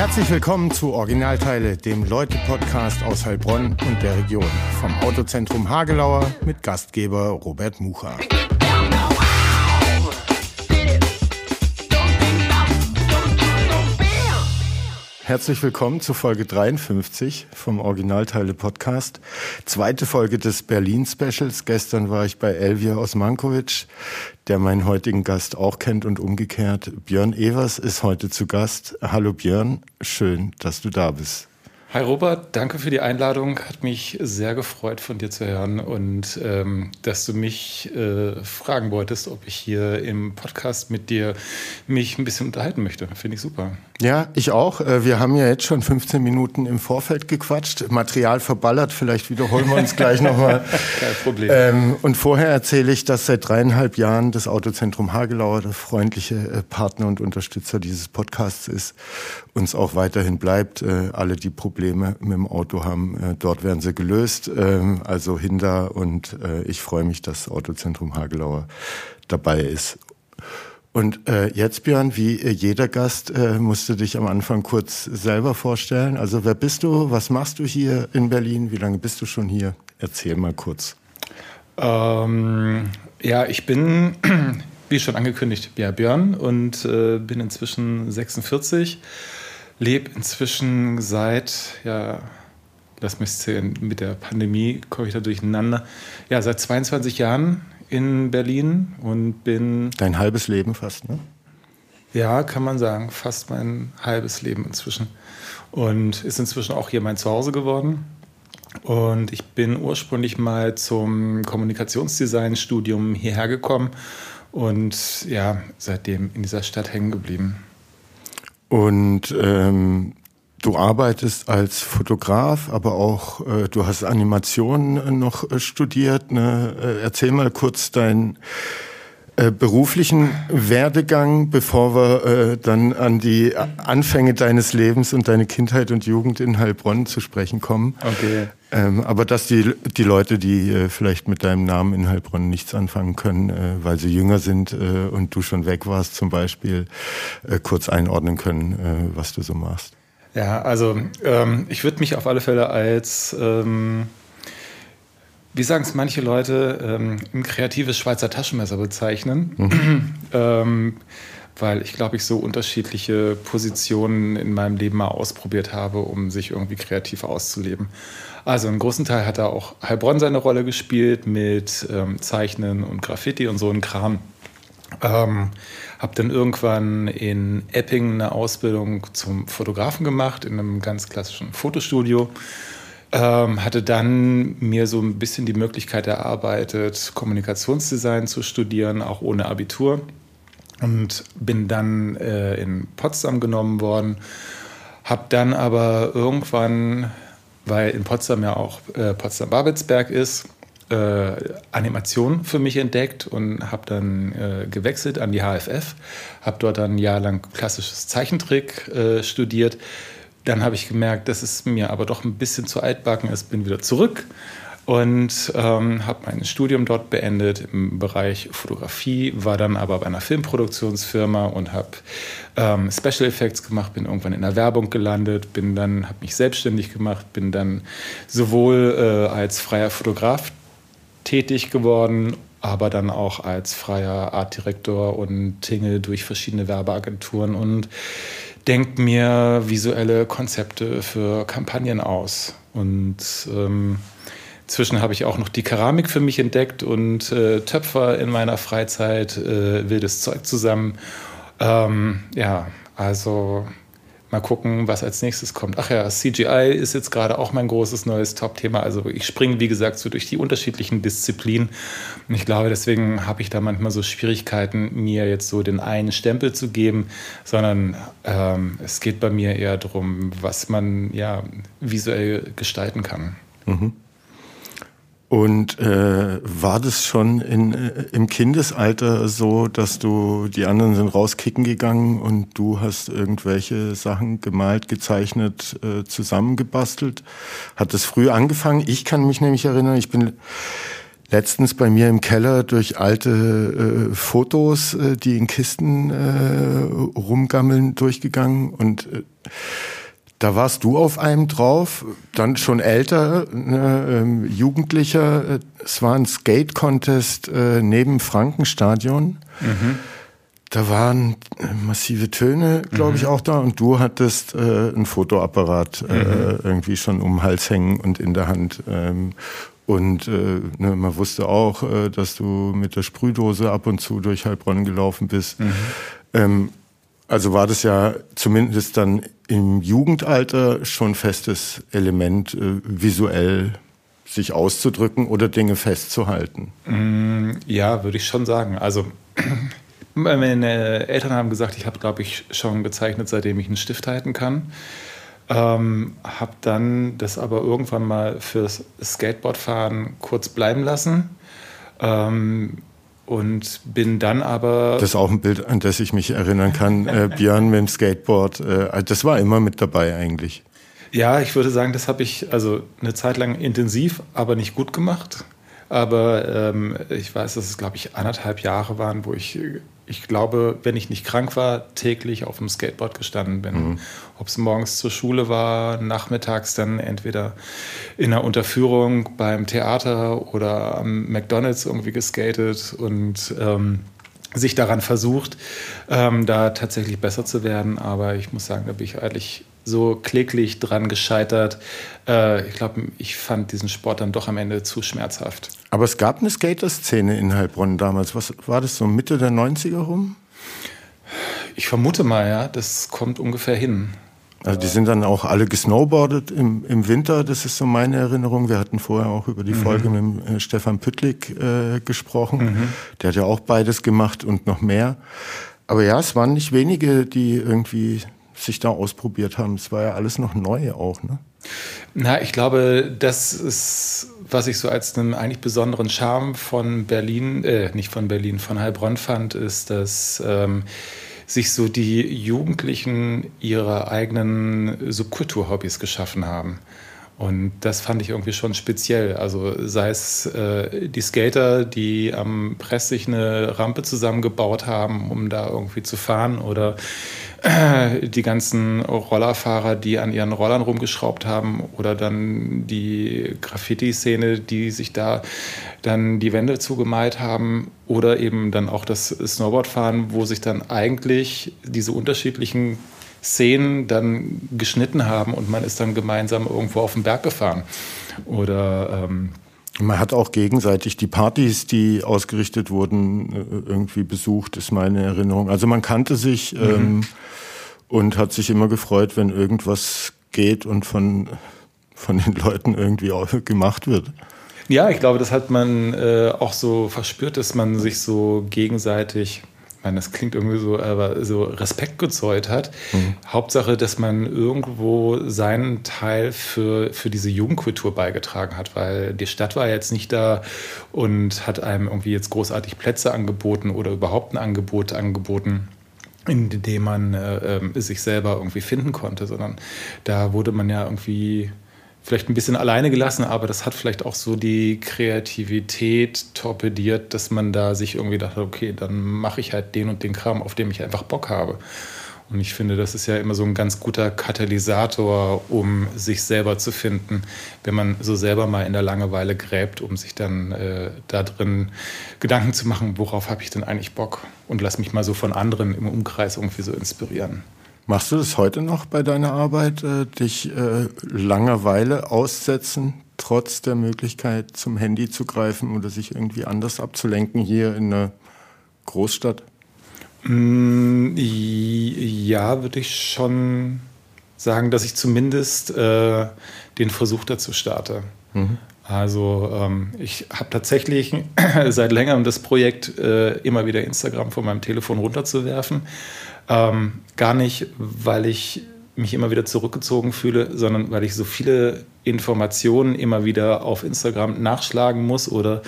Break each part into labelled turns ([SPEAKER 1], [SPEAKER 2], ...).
[SPEAKER 1] Herzlich willkommen zu Originalteile, dem Leute-Podcast aus Heilbronn und der Region. Vom Autozentrum Hagelauer mit Gastgeber Robert Mucha. Herzlich willkommen zu Folge 53 vom Originalteile Podcast. Zweite Folge des Berlin Specials. Gestern war ich bei Elvia Osmankovic, der meinen heutigen Gast auch kennt und umgekehrt. Björn Evers ist heute zu Gast. Hallo Björn, schön, dass du da bist.
[SPEAKER 2] Hi Robert, danke für die Einladung. Hat mich sehr gefreut, von dir zu hören und ähm, dass du mich äh, fragen wolltest, ob ich hier im Podcast mit dir mich ein bisschen unterhalten möchte. Finde ich super.
[SPEAKER 1] Ja, ich auch. Äh, wir haben ja jetzt schon 15 Minuten im Vorfeld gequatscht. Material verballert, vielleicht wiederholen wir uns gleich nochmal.
[SPEAKER 2] Kein Problem.
[SPEAKER 1] Ähm, und vorher erzähle ich, dass seit dreieinhalb Jahren das Autozentrum Hagelauer der freundliche äh, Partner und Unterstützer dieses Podcasts ist, uns auch weiterhin bleibt. Äh, alle, die Probleme Probleme mit dem Auto haben, äh, dort werden sie gelöst. Ähm, also Hinder und äh, ich freue mich, dass Autozentrum Hagelauer dabei ist. Und äh, jetzt, Björn, wie jeder Gast, musst du dich am Anfang kurz selber vorstellen. Also wer bist du? Was machst du hier in Berlin? Wie lange bist du schon hier? Erzähl mal kurz.
[SPEAKER 2] Ähm, ja, ich bin, wie schon angekündigt, ja, Björn und äh, bin inzwischen 46 lebe inzwischen seit, ja, lass mich zählen, mit der Pandemie komme ich da durcheinander. Ja, seit 22 Jahren in Berlin und bin.
[SPEAKER 1] Dein halbes Leben fast, ne?
[SPEAKER 2] Ja, kann man sagen, fast mein halbes Leben inzwischen. Und ist inzwischen auch hier mein Zuhause geworden. Und ich bin ursprünglich mal zum Kommunikationsdesign-Studium hierher gekommen und ja, seitdem in dieser Stadt hängen geblieben.
[SPEAKER 1] Und ähm, du arbeitest als Fotograf, aber auch äh, du hast Animationen noch äh, studiert. Ne? Äh, erzähl mal kurz deinen äh, beruflichen Werdegang, bevor wir äh, dann an die Anfänge deines Lebens und deine Kindheit und Jugend in Heilbronn zu sprechen kommen.
[SPEAKER 2] Okay.
[SPEAKER 1] Ähm, aber dass die, die Leute, die äh, vielleicht mit deinem Namen in Heilbronn nichts anfangen können, äh, weil sie jünger sind äh, und du schon weg warst zum Beispiel, äh, kurz einordnen können, äh, was du so machst.
[SPEAKER 2] Ja, also ähm, ich würde mich auf alle Fälle als, ähm, wie sagen es manche Leute, ähm, ein kreatives Schweizer Taschenmesser bezeichnen. Mhm. Ähm, weil ich glaube, ich so unterschiedliche Positionen in meinem Leben mal ausprobiert habe, um sich irgendwie kreativ auszuleben. Also einen großen Teil hat da auch Heilbronn seine Rolle gespielt mit ähm, Zeichnen und Graffiti und so ein Kram. Ähm, habe dann irgendwann in Epping eine Ausbildung zum Fotografen gemacht, in einem ganz klassischen Fotostudio. Ähm, hatte dann mir so ein bisschen die Möglichkeit erarbeitet, Kommunikationsdesign zu studieren, auch ohne Abitur. Und bin dann äh, in Potsdam genommen worden, habe dann aber irgendwann weil in Potsdam ja auch äh, Potsdam-Babelsberg ist, äh, Animation für mich entdeckt und habe dann äh, gewechselt an die HFF, habe dort dann ein Jahr lang klassisches Zeichentrick äh, studiert. Dann habe ich gemerkt, dass es mir aber doch ein bisschen zu altbacken ist, bin wieder zurück und ähm, habe mein Studium dort beendet im Bereich Fotografie, war dann aber bei einer Filmproduktionsfirma und habe ähm, Special Effects gemacht, bin irgendwann in der Werbung gelandet, bin dann, habe mich selbstständig gemacht, bin dann sowohl äh, als freier Fotograf tätig geworden, aber dann auch als freier Artdirektor und tingle durch verschiedene Werbeagenturen und denke mir visuelle Konzepte für Kampagnen aus. Und ähm, Inzwischen habe ich auch noch die Keramik für mich entdeckt und äh, Töpfer in meiner Freizeit, äh, wildes Zeug zusammen. Ähm, ja, also mal gucken, was als nächstes kommt. Ach ja, CGI ist jetzt gerade auch mein großes neues Top-Thema. Also ich springe, wie gesagt, so durch die unterschiedlichen Disziplinen. Und ich glaube, deswegen habe ich da manchmal so Schwierigkeiten, mir jetzt so den einen Stempel zu geben, sondern ähm, es geht bei mir eher darum, was man ja visuell gestalten kann. Mhm.
[SPEAKER 1] Und äh, war das schon in, äh, im Kindesalter so, dass du, die anderen sind rauskicken gegangen und du hast irgendwelche Sachen gemalt, gezeichnet, äh, zusammengebastelt? Hat das früh angefangen? Ich kann mich nämlich erinnern, ich bin letztens bei mir im Keller durch alte äh, Fotos, äh, die in Kisten äh, rumgammeln, durchgegangen und äh, da warst du auf einem drauf, dann schon älter, ne, ähm, Jugendlicher. Es war ein Skate-Contest äh, neben Frankenstadion. Mhm. Da waren äh, massive Töne, glaube ich, mhm. auch da. Und du hattest äh, ein Fotoapparat äh, mhm. irgendwie schon um den Hals hängen und in der Hand. Ähm, und äh, ne, man wusste auch, äh, dass du mit der Sprühdose ab und zu durch Heilbronn gelaufen bist. Mhm. Ähm, also war das ja zumindest dann im Jugendalter schon festes Element, äh, visuell sich auszudrücken oder Dinge festzuhalten.
[SPEAKER 2] Mm, ja, würde ich schon sagen. Also meine Eltern haben gesagt, ich habe, glaube ich, schon gezeichnet, seitdem ich einen Stift halten kann. Ähm, habe dann das aber irgendwann mal fürs Skateboardfahren kurz bleiben lassen. Ähm, und bin dann aber.
[SPEAKER 1] Das ist auch ein Bild, an das ich mich erinnern kann. äh, Björn mit dem Skateboard, äh, das war immer mit dabei eigentlich.
[SPEAKER 2] Ja, ich würde sagen, das habe ich also eine Zeit lang intensiv, aber nicht gut gemacht. Aber ähm, ich weiß, dass es, glaube ich, anderthalb Jahre waren, wo ich ich glaube, wenn ich nicht krank war, täglich auf dem Skateboard gestanden bin. Mhm. Ob es morgens zur Schule war, nachmittags dann entweder in einer Unterführung beim Theater oder am McDonalds irgendwie geskatet und ähm, sich daran versucht, ähm, da tatsächlich besser zu werden. Aber ich muss sagen, da bin ich eigentlich so kläglich dran gescheitert. Äh, ich glaube, ich fand diesen Sport dann doch am Ende zu schmerzhaft.
[SPEAKER 1] Aber es gab eine Skater-Szene in Heilbronn damals. Was war das so Mitte der 90er rum?
[SPEAKER 2] Ich vermute mal, ja, das kommt ungefähr hin.
[SPEAKER 1] Also die sind dann auch alle gesnowboardet im, im Winter, das ist so meine Erinnerung. Wir hatten vorher auch über die mhm. Folge mit äh, Stefan Püttlik äh, gesprochen. Mhm. Der hat ja auch beides gemacht und noch mehr. Aber ja, es waren nicht wenige, die irgendwie sich da ausprobiert haben. Es war ja alles noch neu auch, ne?
[SPEAKER 2] Na, ich glaube, das ist, was ich so als einen eigentlich besonderen Charme von Berlin, äh, nicht von Berlin, von Heilbronn fand, ist, dass ähm, sich so die Jugendlichen ihre eigenen Subkulturhobbys geschaffen haben. Und das fand ich irgendwie schon speziell. Also sei es äh, die Skater, die am Press sich eine Rampe zusammengebaut haben, um da irgendwie zu fahren, oder die ganzen Rollerfahrer, die an ihren Rollern rumgeschraubt haben, oder dann die Graffiti-Szene, die sich da dann die Wände zugemalt haben, oder eben dann auch das Snowboardfahren, wo sich dann eigentlich diese unterschiedlichen Szenen dann geschnitten haben und man ist dann gemeinsam irgendwo auf den Berg gefahren. Oder ähm,
[SPEAKER 1] man hat auch gegenseitig die Partys, die ausgerichtet wurden, äh, irgendwie besucht, ist meine Erinnerung. Also man kannte sich mhm. ähm, und hat sich immer gefreut, wenn irgendwas geht und von, von den Leuten irgendwie auch gemacht wird.
[SPEAKER 2] Ja, ich glaube, das hat man äh, auch so verspürt, dass man sich so gegenseitig ich meine, das klingt irgendwie so, aber so Respekt gezollt hat. Mhm. Hauptsache, dass man irgendwo seinen Teil für, für diese Jugendkultur beigetragen hat, weil die Stadt war jetzt nicht da und hat einem irgendwie jetzt großartig Plätze angeboten oder überhaupt ein Angebot angeboten in dem man äh, äh, sich selber irgendwie finden konnte, sondern da wurde man ja irgendwie vielleicht ein bisschen alleine gelassen, aber das hat vielleicht auch so die Kreativität torpediert, dass man da sich irgendwie dachte, okay, dann mache ich halt den und den Kram, auf dem ich einfach Bock habe. Und ich finde, das ist ja immer so ein ganz guter Katalysator, um sich selber zu finden, wenn man so selber mal in der Langeweile gräbt, um sich dann äh, da drin Gedanken zu machen, worauf habe ich denn eigentlich Bock? Und lass mich mal so von anderen im Umkreis irgendwie so inspirieren.
[SPEAKER 1] Machst du das heute noch bei deiner Arbeit, äh, dich äh, Langeweile aussetzen, trotz der Möglichkeit zum Handy zu greifen oder sich irgendwie anders abzulenken hier in einer Großstadt?
[SPEAKER 2] Mm, ja, würde ich schon sagen, dass ich zumindest äh, den Versuch dazu starte. Mhm. Also ähm, ich habe tatsächlich seit längerem das Projekt, äh, immer wieder Instagram von meinem Telefon runterzuwerfen. Ähm, gar nicht, weil ich mich immer wieder zurückgezogen fühle, sondern weil ich so viele Informationen immer wieder auf Instagram nachschlagen muss oder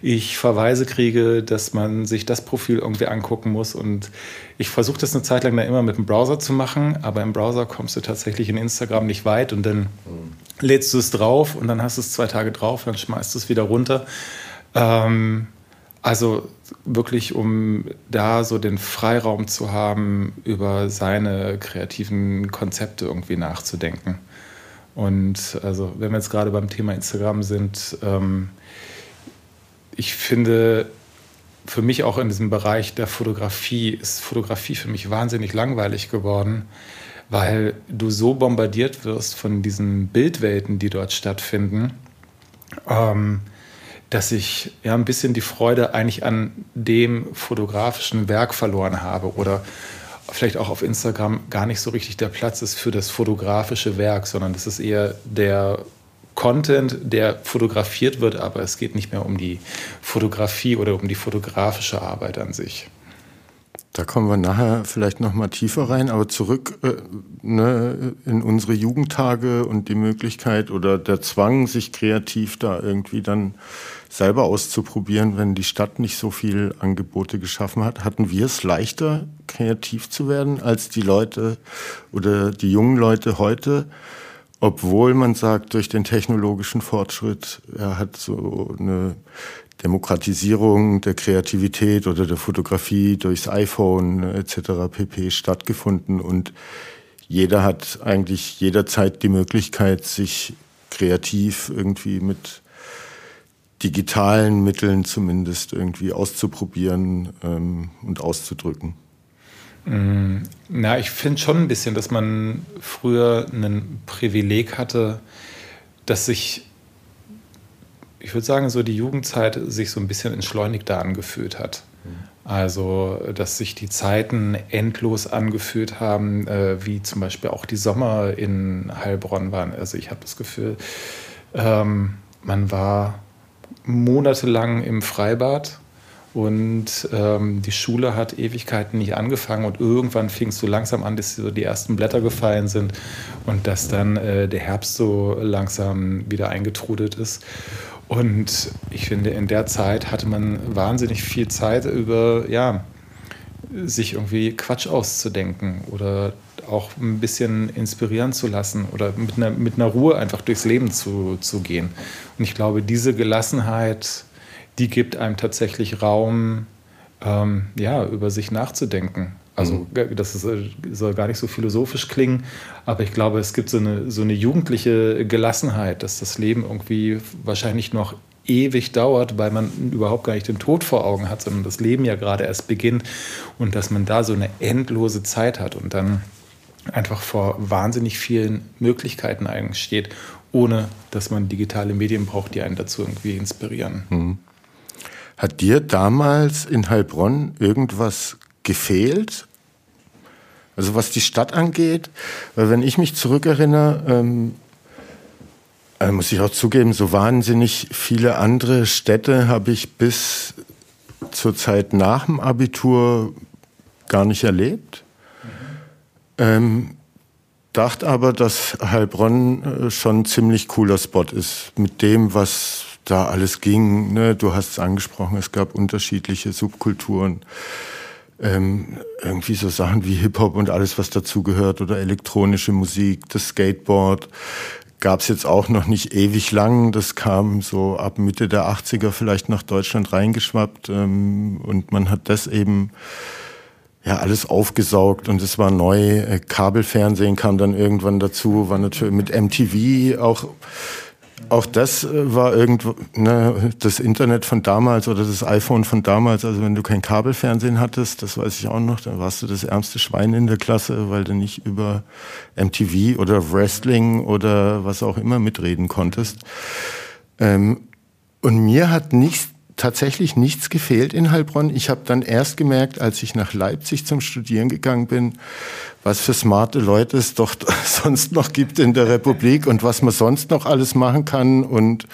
[SPEAKER 2] ich Verweise kriege, dass man sich das Profil irgendwie angucken muss. Und ich versuche das eine Zeit lang dann immer mit dem Browser zu machen, aber im Browser kommst du tatsächlich in Instagram nicht weit und dann lädst du es drauf und dann hast du es zwei Tage drauf, dann schmeißt du es wieder runter. Ähm, also wirklich, um da so den Freiraum zu haben, über seine kreativen Konzepte irgendwie nachzudenken. Und also, wenn wir jetzt gerade beim Thema Instagram sind, ähm, ich finde, für mich auch in diesem Bereich der Fotografie ist Fotografie für mich wahnsinnig langweilig geworden, weil du so bombardiert wirst von diesen Bildwelten, die dort stattfinden, ähm, dass ich ja ein bisschen die Freude eigentlich an dem fotografischen Werk verloren habe oder vielleicht auch auf Instagram gar nicht so richtig der Platz ist für das fotografische Werk, sondern das ist eher der Content, der fotografiert wird, aber es geht nicht mehr um die Fotografie oder um die fotografische Arbeit an sich.
[SPEAKER 1] Da kommen wir nachher vielleicht noch mal tiefer rein, aber zurück äh, ne, in unsere Jugendtage und die Möglichkeit oder der Zwang, sich kreativ da irgendwie dann selber auszuprobieren, wenn die Stadt nicht so viel Angebote geschaffen hat. Hatten wir es leichter, kreativ zu werden, als die Leute oder die jungen Leute heute? Obwohl man sagt, durch den technologischen Fortschritt, er hat so eine Demokratisierung der Kreativität oder der Fotografie durchs iPhone etc. pp. stattgefunden und jeder hat eigentlich jederzeit die Möglichkeit, sich kreativ irgendwie mit digitalen Mitteln zumindest irgendwie auszuprobieren ähm, und auszudrücken.
[SPEAKER 2] Mm, na, ich finde schon ein bisschen, dass man früher ein Privileg hatte, dass sich ich würde sagen, so die Jugendzeit sich so ein bisschen entschleunigter angefühlt hat. Also, dass sich die Zeiten endlos angefühlt haben, äh, wie zum Beispiel auch die Sommer in Heilbronn waren. Also, ich habe das Gefühl, ähm, man war monatelang im Freibad und ähm, die Schule hat Ewigkeiten nicht angefangen und irgendwann fing es so langsam an, dass so die ersten Blätter gefallen sind und dass dann äh, der Herbst so langsam wieder eingetrudelt ist. Und ich finde, in der Zeit hatte man wahnsinnig viel Zeit über, ja, sich irgendwie Quatsch auszudenken oder auch ein bisschen inspirieren zu lassen oder mit einer, mit einer Ruhe einfach durchs Leben zu, zu gehen. Und ich glaube, diese Gelassenheit, die gibt einem tatsächlich Raum, ähm, ja, über sich nachzudenken. Also mhm. das ist, äh, soll gar nicht so philosophisch klingen, aber ich glaube, es gibt so eine, so eine jugendliche Gelassenheit, dass das Leben irgendwie wahrscheinlich noch ewig dauert, weil man überhaupt gar nicht den Tod vor Augen hat, sondern das Leben ja gerade erst beginnt und dass man da so eine endlose Zeit hat und dann einfach vor wahnsinnig vielen Möglichkeiten eigentlich steht, ohne dass man digitale Medien braucht, die einen dazu irgendwie inspirieren. Mhm.
[SPEAKER 1] Hat dir damals in Heilbronn irgendwas gefehlt. Also was die Stadt angeht, weil wenn ich mich zurückerinnere, ähm, äh, muss ich auch zugeben, so wahnsinnig viele andere Städte habe ich bis zur Zeit nach dem Abitur gar nicht erlebt. Ähm, dachte aber, dass Heilbronn äh, schon ein ziemlich cooler Spot ist mit dem, was da alles ging. Ne? Du hast es angesprochen, es gab unterschiedliche Subkulturen ähm, irgendwie so Sachen wie Hip-Hop und alles, was dazugehört oder elektronische Musik, das Skateboard gab es jetzt auch noch nicht ewig lang. Das kam so ab Mitte der 80er vielleicht nach Deutschland reingeschwappt ähm, und man hat das eben ja alles aufgesaugt und es war neu. Äh, Kabelfernsehen kam dann irgendwann dazu, war natürlich mit MTV auch auch das äh, war irgendwo ne, das Internet von damals oder das iPhone von damals. Also wenn du kein Kabelfernsehen hattest, das weiß ich auch noch, dann warst du das ärmste Schwein in der Klasse, weil du nicht über MTV oder Wrestling oder was auch immer mitreden konntest. Ähm, und mir hat nichts tatsächlich nichts gefehlt in Heilbronn. Ich habe dann erst gemerkt, als ich nach Leipzig zum Studieren gegangen bin, was für smarte Leute es doch sonst noch gibt in der Republik und was man sonst noch alles machen kann. Und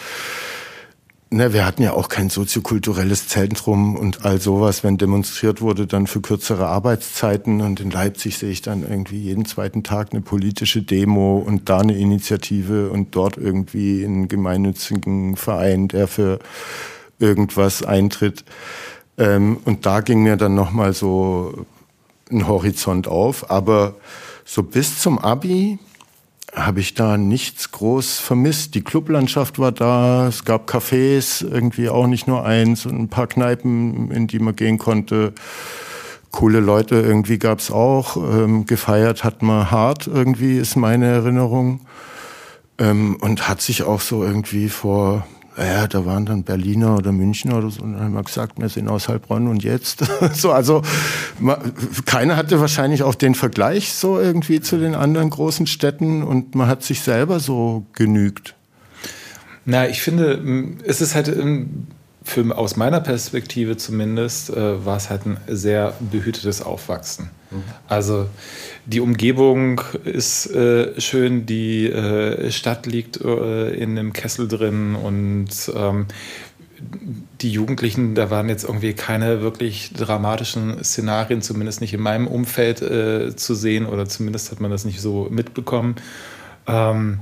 [SPEAKER 1] ne, wir hatten ja auch kein soziokulturelles Zentrum und all sowas, wenn demonstriert wurde, dann für kürzere Arbeitszeiten. Und in Leipzig sehe ich dann irgendwie jeden zweiten Tag eine politische Demo und da eine Initiative und dort irgendwie einen gemeinnützigen Verein, der für irgendwas eintritt. Ähm, und da ging mir dann nochmal so ein Horizont auf. Aber so bis zum Abi habe ich da nichts groß vermisst. Die Clublandschaft war da, es gab Cafés, irgendwie auch nicht nur eins und ein paar Kneipen, in die man gehen konnte. Coole Leute irgendwie gab's auch. Ähm, gefeiert hat man hart irgendwie, ist meine Erinnerung. Ähm, und hat sich auch so irgendwie vor ja, da waren dann Berliner oder Münchner oder so, und dann haben wir gesagt, wir sind aus Heilbronn und jetzt. so, also keiner hatte wahrscheinlich auch den Vergleich so irgendwie zu den anderen großen Städten und man hat sich selber so genügt.
[SPEAKER 2] Na, ich finde, es ist halt für, aus meiner Perspektive zumindest, äh, war es halt ein sehr behütetes Aufwachsen. Mhm. Also die Umgebung ist äh, schön, die äh, Stadt liegt äh, in einem Kessel drin und ähm, die Jugendlichen, da waren jetzt irgendwie keine wirklich dramatischen Szenarien, zumindest nicht in meinem Umfeld äh, zu sehen oder zumindest hat man das nicht so mitbekommen. Ähm,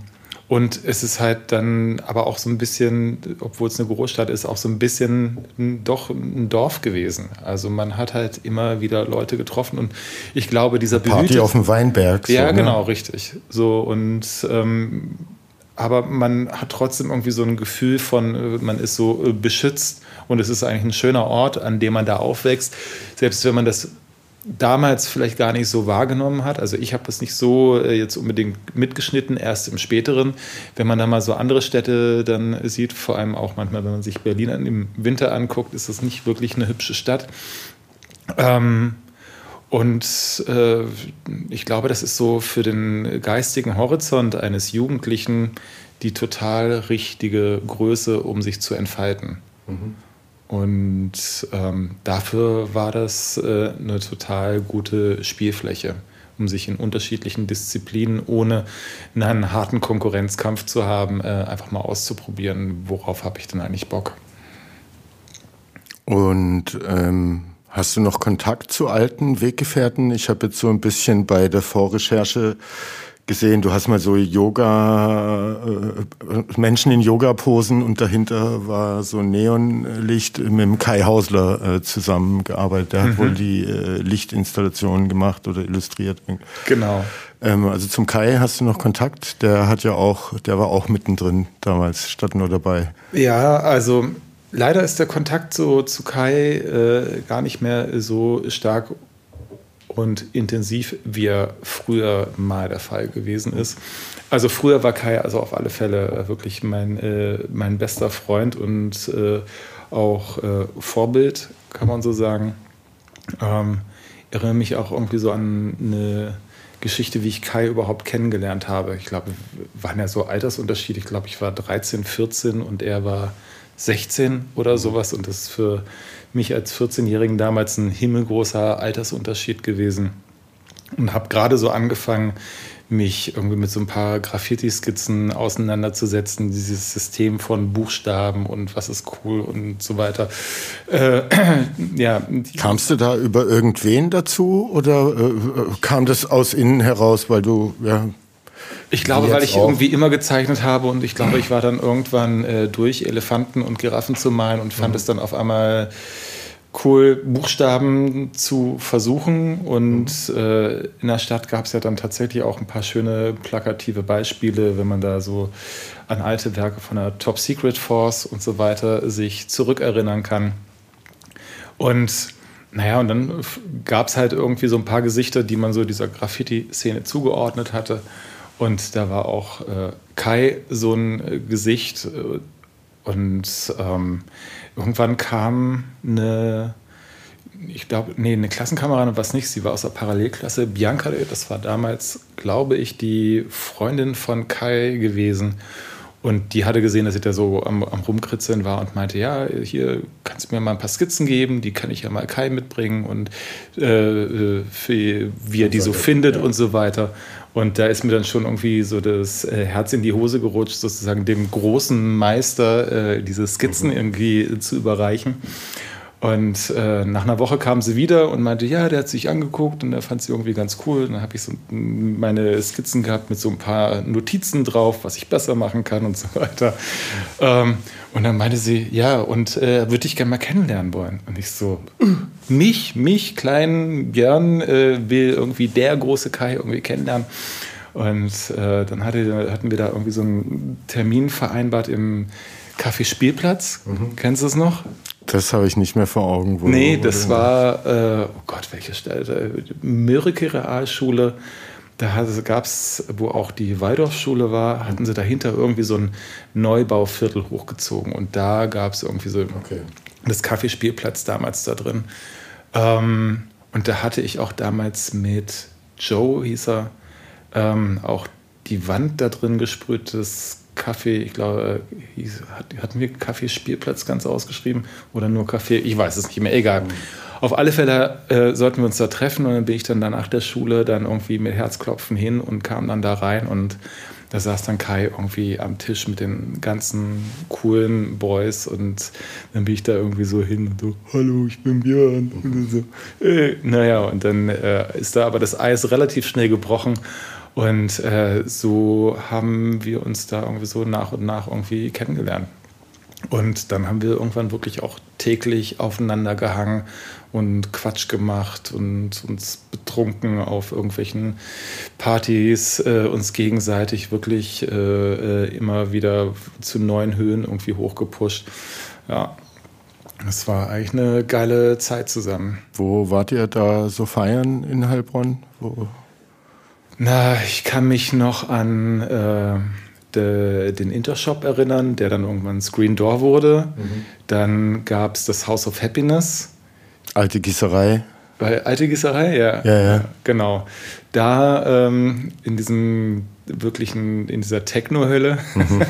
[SPEAKER 2] und es ist halt dann aber auch so ein bisschen, obwohl es eine Großstadt ist, auch so ein bisschen doch ein Dorf gewesen. Also man hat halt immer wieder Leute getroffen und ich glaube, dieser
[SPEAKER 1] Party Behütet, auf dem Weinberg.
[SPEAKER 2] So, ja, ne? genau, richtig. So und ähm, aber man hat trotzdem irgendwie so ein Gefühl von, äh, man ist so äh, beschützt und es ist eigentlich ein schöner Ort, an dem man da aufwächst. Selbst wenn man das damals vielleicht gar nicht so wahrgenommen hat. Also ich habe das nicht so äh, jetzt unbedingt mitgeschnitten, erst im späteren. Wenn man da mal so andere Städte dann sieht, vor allem auch manchmal, wenn man sich Berlin im Winter anguckt, ist das nicht wirklich eine hübsche Stadt. Ähm, und äh, ich glaube, das ist so für den geistigen Horizont eines Jugendlichen die total richtige Größe, um sich zu entfalten. Mhm. Und ähm, dafür war das äh, eine total gute Spielfläche, um sich in unterschiedlichen Disziplinen, ohne einen harten Konkurrenzkampf zu haben, äh, einfach mal auszuprobieren, worauf habe ich denn eigentlich Bock.
[SPEAKER 1] Und ähm, hast du noch Kontakt zu alten Weggefährten? Ich habe jetzt so ein bisschen bei der Vorrecherche gesehen, du hast mal so Yoga, äh, Menschen in Yoga-Posen und dahinter war so Neonlicht mit dem Kai Hausler äh, zusammengearbeitet. Der mhm. hat wohl die äh, Lichtinstallationen gemacht oder illustriert.
[SPEAKER 2] Genau.
[SPEAKER 1] Ähm, also zum Kai hast du noch Kontakt? Der hat ja auch, der war auch mittendrin damals, statt nur dabei.
[SPEAKER 2] Ja, also leider ist der Kontakt so zu Kai äh, gar nicht mehr so stark und intensiv, wie er früher mal der Fall gewesen ist. Also früher war Kai also auf alle Fälle äh, wirklich mein, äh, mein bester Freund und äh, auch äh, Vorbild, kann man so sagen. Ähm, erinnere mich auch irgendwie so an eine Geschichte, wie ich Kai überhaupt kennengelernt habe. Ich glaube, waren ja so Altersunterschiede. Ich glaube, ich war 13, 14 und er war 16 oder sowas. Und das ist für mich als 14-Jährigen damals ein himmelgroßer Altersunterschied gewesen. Und habe gerade so angefangen, mich irgendwie mit so ein paar Graffiti-Skizzen auseinanderzusetzen, dieses System von Buchstaben und was ist cool und so weiter. Äh,
[SPEAKER 1] ja. Kamst du da über irgendwen dazu oder äh, kam das aus innen heraus, weil du ja,
[SPEAKER 2] ich glaube, weil ich auch. irgendwie immer gezeichnet habe und ich glaube, ich war dann irgendwann äh, durch, Elefanten und Giraffen zu malen und fand mhm. es dann auf einmal cool, Buchstaben zu versuchen. Und äh, in der Stadt gab es ja dann tatsächlich auch ein paar schöne plakative Beispiele, wenn man da so an alte Werke von der Top Secret Force und so weiter sich zurückerinnern kann. Und naja, und dann gab es halt irgendwie so ein paar Gesichter, die man so dieser Graffiti-Szene zugeordnet hatte. Und da war auch äh, Kai so ein äh, Gesicht. Äh, und ähm, irgendwann kam eine, ich glaube, nee, eine Klassenkameradin war es nicht, sie war aus der Parallelklasse. Bianca, das war damals, glaube ich, die Freundin von Kai gewesen. Und die hatte gesehen, dass ich da so am, am Rumkritzeln war und meinte, ja, hier kannst du mir mal ein paar Skizzen geben, die kann ich ja mal Kai mitbringen und äh, äh für, wie er die so findet ja. und so weiter. Und da ist mir dann schon irgendwie so das äh, Herz in die Hose gerutscht, sozusagen dem großen Meister äh, diese Skizzen mhm. irgendwie zu überreichen. Und äh, nach einer Woche kam sie wieder und meinte, ja, der hat sich angeguckt und er fand sie irgendwie ganz cool. Und dann habe ich so meine Skizzen gehabt mit so ein paar Notizen drauf, was ich besser machen kann und so weiter. Ähm, und dann meinte sie, ja, und äh, würde ich gerne mal kennenlernen wollen. Und ich so, mich, mich, kleinen Björn, äh, will irgendwie der große Kai irgendwie kennenlernen. Und äh, dann hatte, hatten wir da irgendwie so einen Termin vereinbart im Café Spielplatz. Mhm. Kennst du es noch?
[SPEAKER 1] Das habe ich nicht mehr vor Augen.
[SPEAKER 2] Wo, nee, das war, äh, oh Gott, welche Stelle? Mirke Realschule. Da gab es, wo auch die Waldorfschule war, hatten sie dahinter irgendwie so ein Neubauviertel hochgezogen. Und da gab es irgendwie so okay. das Kaffeespielplatz damals da drin. Ähm, und da hatte ich auch damals mit Joe, hieß er, ähm, auch die Wand da drin gesprüht, das Kaffee, ich glaube, hieß, hatten wir Kaffeespielplatz ganz ausgeschrieben oder nur Kaffee? Ich weiß es nicht mehr, egal. Mhm. Auf alle Fälle äh, sollten wir uns da treffen und dann bin ich dann nach der Schule dann irgendwie mit Herzklopfen hin und kam dann da rein und da saß dann Kai irgendwie am Tisch mit den ganzen coolen Boys und dann bin ich da irgendwie so hin und so, hallo, ich bin Björn. Und so, äh, naja, und dann äh, ist da aber das Eis relativ schnell gebrochen und äh, so haben wir uns da irgendwie so nach und nach irgendwie kennengelernt. Und dann haben wir irgendwann wirklich auch täglich aufeinander gehangen und Quatsch gemacht und uns betrunken auf irgendwelchen Partys, äh, uns gegenseitig wirklich äh, äh immer wieder zu neuen Höhen irgendwie hochgepusht. Ja, es war eigentlich eine geile Zeit zusammen.
[SPEAKER 1] Wo wart ihr da so feiern in Heilbronn? Wo?
[SPEAKER 2] Na, ich kann mich noch an äh, de, den Intershop erinnern, der dann irgendwann Screen Door wurde. Mhm. Dann gab es das House of Happiness.
[SPEAKER 1] Alte Gießerei.
[SPEAKER 2] Bei Alte Gießerei, ja.
[SPEAKER 1] Ja, ja.
[SPEAKER 2] Genau. Da ähm, in diesem wirklichen, in dieser Techno-Hölle, mhm.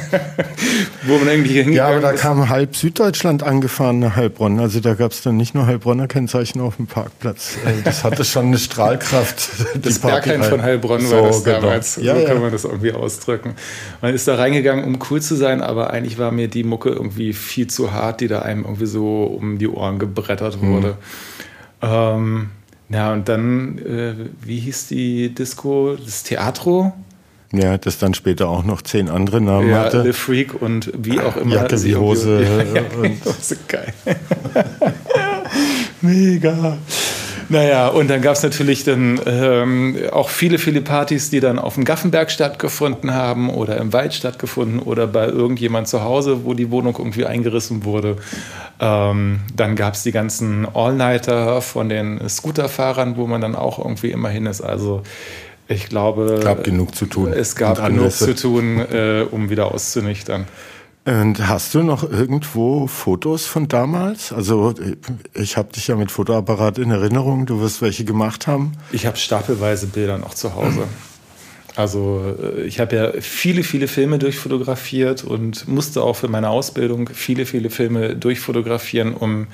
[SPEAKER 1] wo man eigentlich hingegangen Ja, aber da ist. kam halb Süddeutschland angefahren nach Heilbronn. Also da gab es dann nicht nur Heilbronner Kennzeichen auf dem Parkplatz. Äh, das hatte schon eine Strahlkraft.
[SPEAKER 2] Das Bergheim von Heilbronn so, war das genau. damals. Ja, so ja. kann man das irgendwie ausdrücken. Man ist da reingegangen, um cool zu sein, aber eigentlich war mir die Mucke irgendwie viel zu hart, die da einem irgendwie so um die Ohren gebrettert wurde. Mhm. Ähm, ja, und dann, äh, wie hieß die Disco? Das Theatro?
[SPEAKER 1] Ja, das dann später auch noch zehn andere Namen ja, hatte.
[SPEAKER 2] The Freak und wie auch immer.
[SPEAKER 1] Jacke wie Hose. Ja, ja,
[SPEAKER 2] und Hose, geil. Mega. Naja, und dann gab es natürlich dann ähm, auch viele, viele Partys, die dann auf dem Gaffenberg stattgefunden haben oder im Wald stattgefunden oder bei irgendjemand zu Hause, wo die Wohnung irgendwie eingerissen wurde. Ähm, dann gab es die ganzen All-Nighter von den Scooterfahrern, wo man dann auch irgendwie immer hin ist. Also ich glaube,
[SPEAKER 1] es gab genug zu tun.
[SPEAKER 2] Es gab genug zu tun, äh, um wieder auszunüchtern.
[SPEAKER 1] Und hast du noch irgendwo Fotos von damals? Also ich habe dich ja mit Fotoapparat in Erinnerung. Du wirst welche gemacht haben.
[SPEAKER 2] Ich habe stapelweise Bilder noch zu Hause. Also äh, ich habe ja viele, viele Filme durchfotografiert und musste auch für meine Ausbildung viele, viele Filme durchfotografieren, um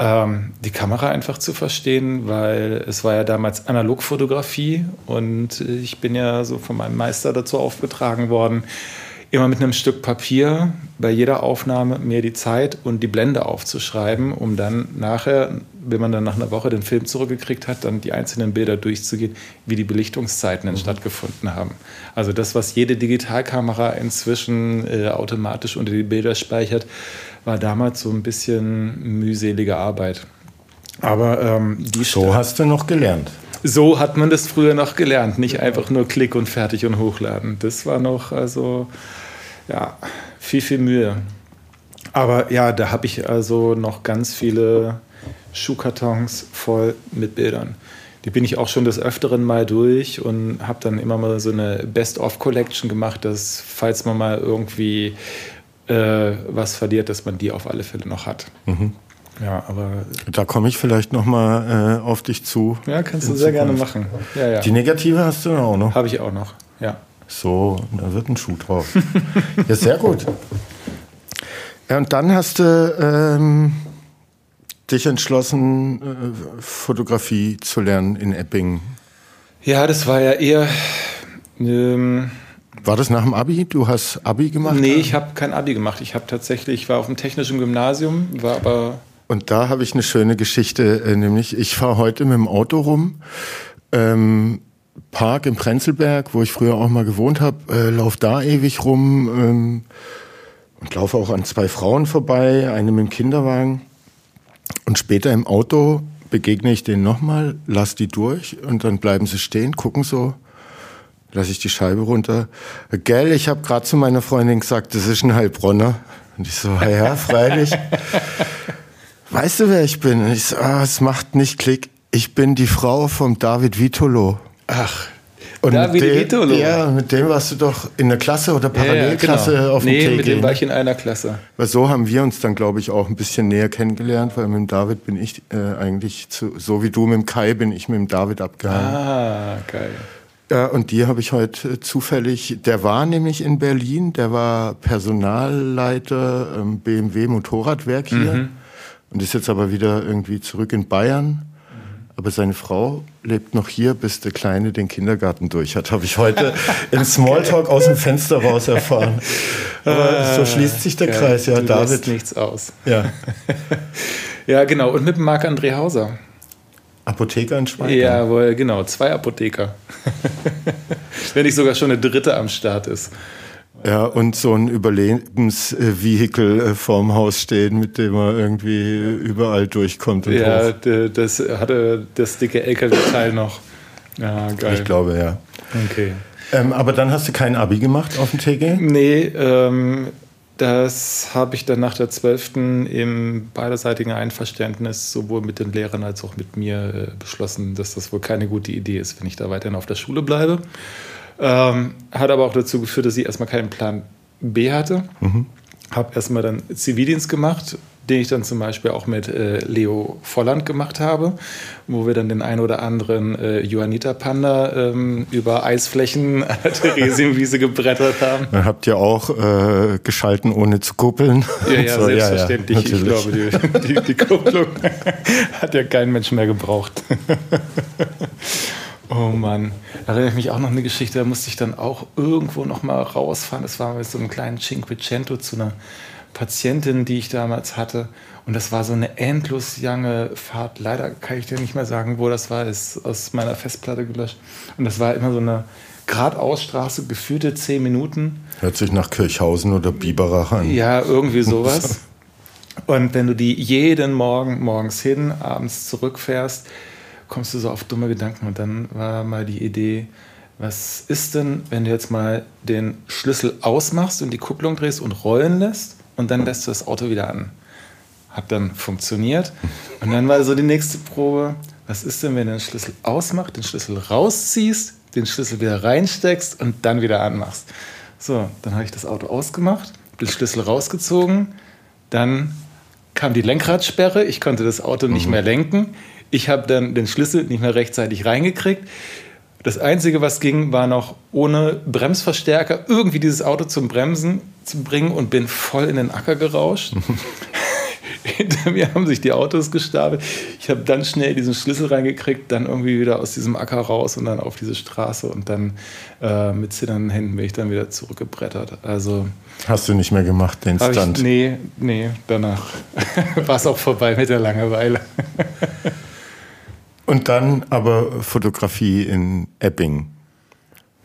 [SPEAKER 2] ähm, die Kamera einfach zu verstehen, weil es war ja damals Analogfotografie und ich bin ja so von meinem Meister dazu aufgetragen worden, immer mit einem Stück Papier bei jeder Aufnahme mir die Zeit und die Blende aufzuschreiben, um dann nachher, wenn man dann nach einer Woche den Film zurückgekriegt hat, dann die einzelnen Bilder durchzugehen, wie die Belichtungszeiten denn mhm. stattgefunden haben. Also das, was jede Digitalkamera inzwischen äh, automatisch unter die Bilder speichert, war damals so ein bisschen mühselige Arbeit. Aber ähm, die
[SPEAKER 1] So hast du noch gelernt.
[SPEAKER 2] So hat man das früher noch gelernt, nicht einfach nur Klick und fertig und hochladen. Das war noch also ja viel viel Mühe. Aber ja, da habe ich also noch ganz viele Schuhkartons voll mit Bildern. Die bin ich auch schon des Öfteren mal durch und habe dann immer mal so eine Best-of-Collection gemacht, dass falls man mal irgendwie äh, was verliert, dass man die auf alle Fälle noch hat. Mhm.
[SPEAKER 1] Ja, aber da komme ich vielleicht noch mal äh, auf dich zu.
[SPEAKER 2] Ja, kannst du sehr gerne machen. Ja, ja.
[SPEAKER 1] Die negative hast du auch noch.
[SPEAKER 2] Habe ich auch noch. Ja.
[SPEAKER 1] So, da wird ein Schuh drauf. ja, sehr gut. Ja, und dann hast du ähm, dich entschlossen, äh, Fotografie zu lernen in Epping.
[SPEAKER 2] Ja, das war ja eher. Ähm,
[SPEAKER 1] war das nach dem Abi? Du hast Abi gemacht?
[SPEAKER 2] Nee, ich habe kein Abi gemacht. Ich habe tatsächlich, ich war auf dem technischen Gymnasium, war aber.
[SPEAKER 1] Und da habe ich eine schöne Geschichte, äh, nämlich ich fahre heute mit dem Auto rum. Ähm, Park im Prenzlberg, wo ich früher auch mal gewohnt habe, äh, lauf da ewig rum ähm, und laufe auch an zwei Frauen vorbei, eine mit dem Kinderwagen. Und später im Auto begegne ich denen nochmal, lass die durch und dann bleiben sie stehen, gucken so lasse ich die Scheibe runter. Gell, ich habe gerade zu meiner Freundin gesagt, das ist ein Heilbronner. Und ich so, ja, freilich. weißt du, wer ich bin? Und ich so, ah, es macht nicht Klick. Ich bin die Frau vom David Vitolo.
[SPEAKER 2] Ach,
[SPEAKER 1] Und
[SPEAKER 2] David
[SPEAKER 1] mit dem,
[SPEAKER 2] Vitolo.
[SPEAKER 1] Ja, mit dem warst du doch in der Klasse oder Parallelklasse
[SPEAKER 2] genau.
[SPEAKER 1] auf dem
[SPEAKER 2] Nee,
[SPEAKER 1] TG.
[SPEAKER 2] mit dem war ich in einer Klasse.
[SPEAKER 1] Weil so haben wir uns dann, glaube ich, auch ein bisschen näher kennengelernt, weil mit dem David bin ich äh, eigentlich, zu, so wie du mit dem Kai, bin ich mit dem David abgehangen.
[SPEAKER 2] Ah, geil.
[SPEAKER 1] Ja, und die habe ich heute äh, zufällig, der war nämlich in Berlin, der war Personalleiter BMW Motorradwerk hier und ist jetzt aber wieder irgendwie zurück in Bayern. Aber seine Frau lebt noch hier, bis der Kleine den Kindergarten durch hat, habe ich heute im Smalltalk aus dem Fenster raus erfahren. Aber so schließt sich der. Kreis, ja,
[SPEAKER 2] du
[SPEAKER 1] David.
[SPEAKER 2] nichts aus.
[SPEAKER 1] Ja.
[SPEAKER 2] Ja, genau. Und mit Marc-André Hauser.
[SPEAKER 1] Apotheker in Schweiz.
[SPEAKER 2] Jawohl, genau. Zwei Apotheker. Wenn nicht sogar schon eine dritte am Start ist.
[SPEAKER 1] Ja, und so ein Überlebensvehikel äh, vorm Haus stehen, mit dem er irgendwie überall durchkommt und
[SPEAKER 2] Ja,
[SPEAKER 1] hoch.
[SPEAKER 2] das hatte das dicke LKW-Teil noch. Ja, geil.
[SPEAKER 1] Ich glaube, ja.
[SPEAKER 2] Okay.
[SPEAKER 1] Ähm, aber dann hast du kein Abi gemacht auf dem TG?
[SPEAKER 2] Nee, ähm, das habe ich dann nach der 12. im beiderseitigen Einverständnis sowohl mit den Lehrern als auch mit mir äh, beschlossen, dass das wohl keine gute Idee ist, wenn ich da weiterhin auf der Schule bleibe. Ähm, hat aber auch dazu geführt, dass ich erstmal keinen Plan B hatte. Habe erstmal dann Zivildienst gemacht, den ich dann zum Beispiel auch mit äh, Leo Volland gemacht habe, wo wir dann den ein oder anderen äh, Johanniter Panda ähm, über Eisflächen an der Theresienwiese gebrettert haben.
[SPEAKER 1] Dann habt ihr auch äh, geschalten, ohne zu kuppeln.
[SPEAKER 2] Ja, ja,
[SPEAKER 1] So,
[SPEAKER 2] selbstverständlich. ich
[SPEAKER 1] natürlich.
[SPEAKER 2] glaube, die, die, die Kupplung hat ja kein Mensch mehr gebraucht. oh Mann. Da erinnere ich mich auch noch eine Geschichte, da musste ich dann auch irgendwo noch mal rausfahren. Das war mit so einem kleinen Cinquecento zu einer Patientin, die ich damals hatte. Und das war so eine endlos lange Fahrt. Leider kann ich dir nicht mehr sagen, wo das war. Ist aus meiner Festplatte gelöscht. Und das war immer so eine geradeausstraße, geführte zehn Minuten.
[SPEAKER 1] Hört sich nach Kirchhausen oder Biberach an.
[SPEAKER 2] Ja, irgendwie sowas. Und wenn du die jeden Morgen morgens hin, abends zurückfährst, kommst du so auf dumme Gedanken. Und dann war mal die Idee, was ist denn, wenn du jetzt mal den Schlüssel ausmachst und die Kupplung drehst und rollen lässt und dann lässt du das Auto wieder an. Hat dann funktioniert. Und dann war so die nächste Probe, was ist denn, wenn du den Schlüssel ausmachst, den Schlüssel rausziehst, den Schlüssel wieder reinsteckst und dann wieder anmachst. So, dann habe ich das Auto ausgemacht, den Schlüssel rausgezogen, dann kam die Lenkradsperre, ich konnte das Auto nicht mehr lenken. Ich habe dann den Schlüssel nicht mehr rechtzeitig reingekriegt. Das Einzige, was ging, war noch ohne Bremsverstärker irgendwie dieses Auto zum Bremsen zu bringen und bin voll in den Acker gerauscht. Hinter mir haben sich die Autos gestapelt. Ich habe dann schnell diesen Schlüssel reingekriegt, dann irgendwie wieder aus diesem Acker raus und dann auf diese Straße und dann äh, mit zitternden Händen bin ich dann wieder zurückgebrettert. Also
[SPEAKER 1] Hast du nicht mehr gemacht, den Stunt?
[SPEAKER 2] ich, nee, nee, danach war es auch vorbei mit der Langeweile.
[SPEAKER 1] Und dann aber Fotografie in Epping,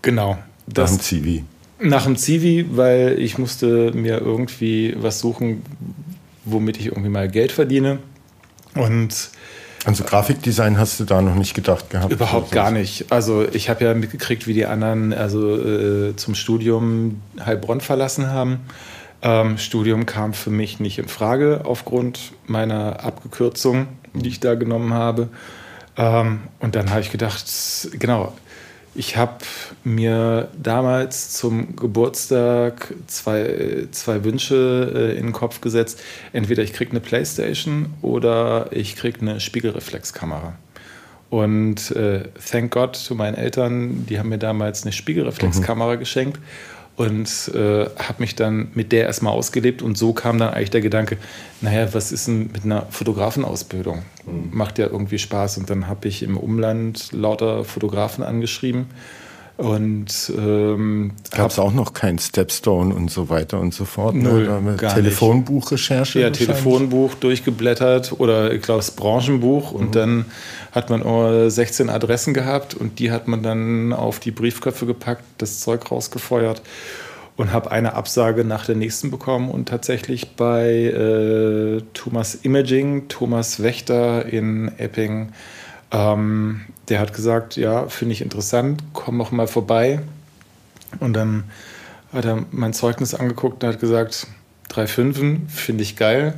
[SPEAKER 2] Genau.
[SPEAKER 1] nach dem
[SPEAKER 2] Das,
[SPEAKER 1] Zivi.
[SPEAKER 2] nach dem Zivi, weil ich musste mir irgendwie was suchen, womit ich irgendwie mal Geld verdiene. Und
[SPEAKER 1] Also Grafikdesign hast du da noch nicht gedacht gehabt?
[SPEAKER 2] Überhaupt gar nicht. Also ich habe ja mitgekriegt, wie die anderen also äh, zum Studium Heilbronn verlassen haben. Ähm, Studium kam für mich nicht in Frage aufgrund meiner Abkürzung, die ich da genommen habe. Ähm, und dann habe ich gedacht, genau, ich habe mir damals zum Geburtstag zwei, zwei Wünsche äh, in den Kopf gesetzt. Entweder ich kriege eine Playstation oder ich kriege eine Spiegelreflexkamera. Und äh, thank God zu meinen Eltern, die haben mir damals eine Spiegelreflexkamera geschenkt und äh, habe mich dann mit der erstmal ausgelebt. Und so kam dann eigentlich der Gedanke, naja, was ist denn mit einer Fotografenausbildung? Macht ja irgendwie Spaß. Und dann habe ich im Umland lauter Fotografen angeschrieben und ähm,
[SPEAKER 1] Gab es auch noch kein Stepstone und so weiter und so fort?
[SPEAKER 2] Null,
[SPEAKER 1] mit
[SPEAKER 2] gar nicht.
[SPEAKER 1] Telefonbuchrecherche?
[SPEAKER 2] ja? Telefonbuch durchgeblättert oder ich glaube das Branchenbuch und dann hat man äh, 16 Adressen gehabt und die hat man dann auf die Briefköpfe gepackt, das Zeug rausgefeuert und habe eine Absage nach der nächsten bekommen und tatsächlich bei äh, Thomas Imaging, Thomas Wächter in Epping, ähm, der hat gesagt, ja, finde ich interessant, komm auch mal vorbei. Und dann hat er mein Zeugnis angeguckt und hat gesagt, drei Fünfen finde ich geil.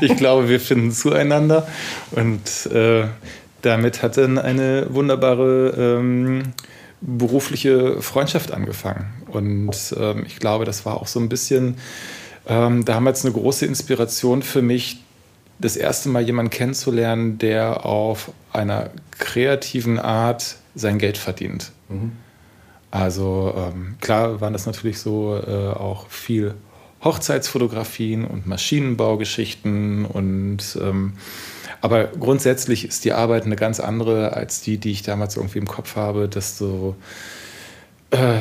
[SPEAKER 2] Ich glaube, wir finden zueinander. Und äh, damit hat dann eine wunderbare ähm, berufliche Freundschaft angefangen. Und ähm, ich glaube, das war auch so ein bisschen ähm, damals eine große Inspiration für mich, das erste Mal jemanden kennenzulernen, der auf einer kreativen Art sein Geld verdient. Mhm. Also ähm, klar waren das natürlich so äh, auch viel Hochzeitsfotografien und Maschinenbaugeschichten und ähm, aber grundsätzlich ist die Arbeit eine ganz andere als die, die ich damals irgendwie im Kopf habe, dass du äh,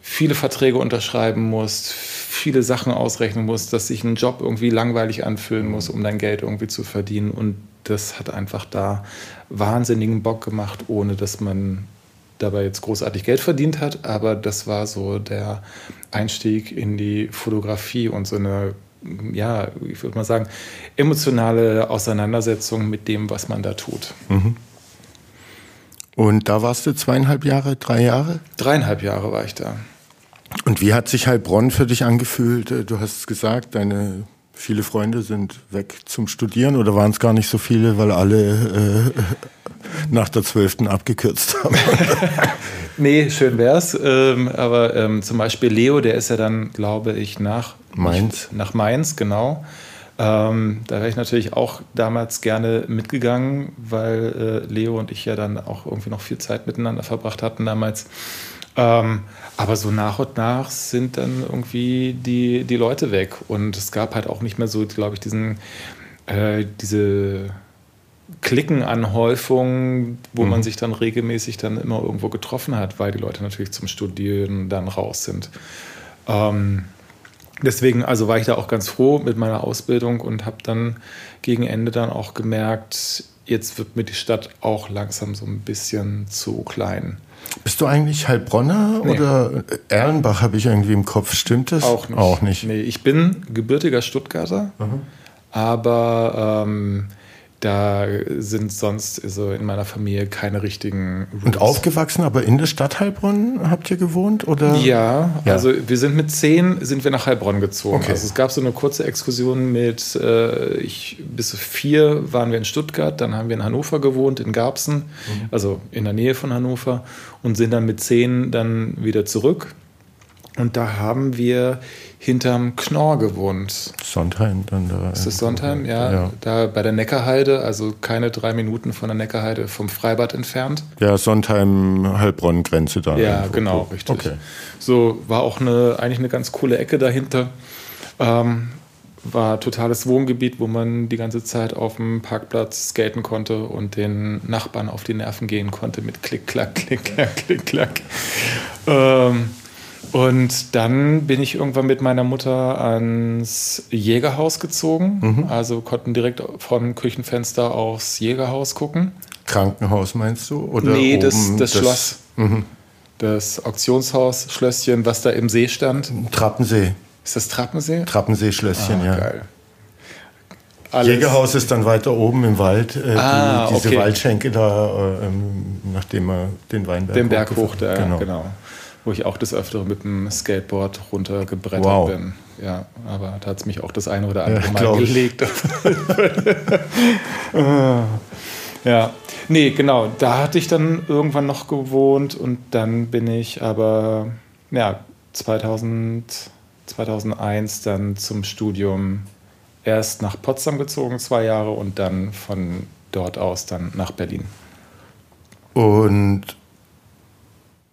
[SPEAKER 2] viele Verträge unterschreiben musst, viele Sachen ausrechnen musst, dass sich ein Job irgendwie langweilig anfühlen muss, um dein Geld irgendwie zu verdienen. Und das hat einfach da wahnsinnigen Bock gemacht, ohne dass man dabei jetzt großartig Geld verdient hat. Aber das war so der Einstieg in die Fotografie und so eine, ja, ich würde mal sagen, emotionale Auseinandersetzung mit dem, was man da tut. Mhm.
[SPEAKER 1] Und da warst du zweieinhalb Jahre, drei Jahre?
[SPEAKER 2] Dreieinhalb Jahre war ich da.
[SPEAKER 1] Und wie hat sich Heilbronn für dich angefühlt? Du hast gesagt, deine viele Freunde sind weg zum Studieren oder waren es gar nicht so viele, weil alle äh, nach der 12. abgekürzt haben?
[SPEAKER 2] nee, schön wär's. Ähm, aber ähm, zum Beispiel Leo, der ist ja dann, glaube ich, nach
[SPEAKER 1] Mainz.
[SPEAKER 2] Nach Mainz, genau. Ähm, da wäre ich natürlich auch damals gerne mitgegangen, weil äh, Leo und ich ja dann auch irgendwie noch viel Zeit miteinander verbracht hatten damals. Ähm, aber so nach und nach sind dann irgendwie die, die Leute weg. Und es gab halt auch nicht mehr so, glaube ich, diesen, äh, diese Klickenanhäufung, wo mhm. man sich dann regelmäßig dann immer irgendwo getroffen hat, weil die Leute natürlich zum Studieren dann raus sind. Ähm, deswegen, also war ich da auch ganz froh mit meiner Ausbildung und habe dann gegen Ende dann auch gemerkt, jetzt wird mir die Stadt auch langsam so ein bisschen zu klein.
[SPEAKER 1] Bist du eigentlich Heilbronner nee. oder Erlenbach habe ich irgendwie im Kopf? Stimmt das?
[SPEAKER 2] Auch nicht. Auch nicht. Nee, ich bin gebürtiger Stuttgarter, mhm. aber ähm, da sind sonst also in meiner Familie keine richtigen
[SPEAKER 1] Roots. Und aufgewachsen, aber in der Stadt Heilbronn habt ihr gewohnt? Oder?
[SPEAKER 2] Ja, ja, also wir sind mit zehn sind wir nach Heilbronn gezogen. Okay. Also es gab so eine kurze Exkursion mit, äh, ich, bis vier waren wir in Stuttgart, dann haben wir in Hannover gewohnt, in Garbsen, mhm. also in der Nähe von Hannover und sind dann mit zehn dann wieder zurück. Und da haben wir hinterm Knorr gewohnt.
[SPEAKER 1] Sondheim dann da.
[SPEAKER 2] Ist das Sondheim? Ja, ja, Da bei der Neckarheide, also keine drei Minuten von der Neckarheide vom Freibad entfernt.
[SPEAKER 1] Ja, Sondheim-Heilbronn-Grenze da.
[SPEAKER 2] Ja, irgendwo. genau, richtig. Okay. So war auch eine, eigentlich eine ganz coole Ecke dahinter. Ähm, war totales Wohngebiet, wo man die ganze Zeit auf dem Parkplatz skaten konnte und den Nachbarn auf die Nerven gehen konnte mit Klick, Klack, Klick, Klack, Klick, Klack. Ähm, und dann bin ich irgendwann mit meiner Mutter ans Jägerhaus gezogen. Mhm. Also konnten direkt vom Küchenfenster aufs Jägerhaus gucken.
[SPEAKER 1] Krankenhaus meinst du? Oder
[SPEAKER 2] nee, das, das, das Schloss. Mhm. Das Auktionshaus, Schlösschen, was da im See stand.
[SPEAKER 1] Trappensee.
[SPEAKER 2] Ist das Trappensee?
[SPEAKER 1] Trappensee-Schlösschen, ah, ja. Geil. Alles. Jägerhaus ist dann weiter oben im Wald, äh, ah, die, diese okay. Waldschenke da, äh, nachdem er den Weinberg
[SPEAKER 2] Den Berg hoch, da, genau. genau wo ich auch des Öfteren mit dem Skateboard runtergebrettert wow. bin. Ja, aber da hat es mich auch das eine oder andere ja, Mal gelegt. ja, nee, genau. Da hatte ich dann irgendwann noch gewohnt und dann bin ich aber, ja, 2000, 2001 dann zum Studium erst nach Potsdam gezogen, zwei Jahre, und dann von dort aus dann nach Berlin.
[SPEAKER 1] Und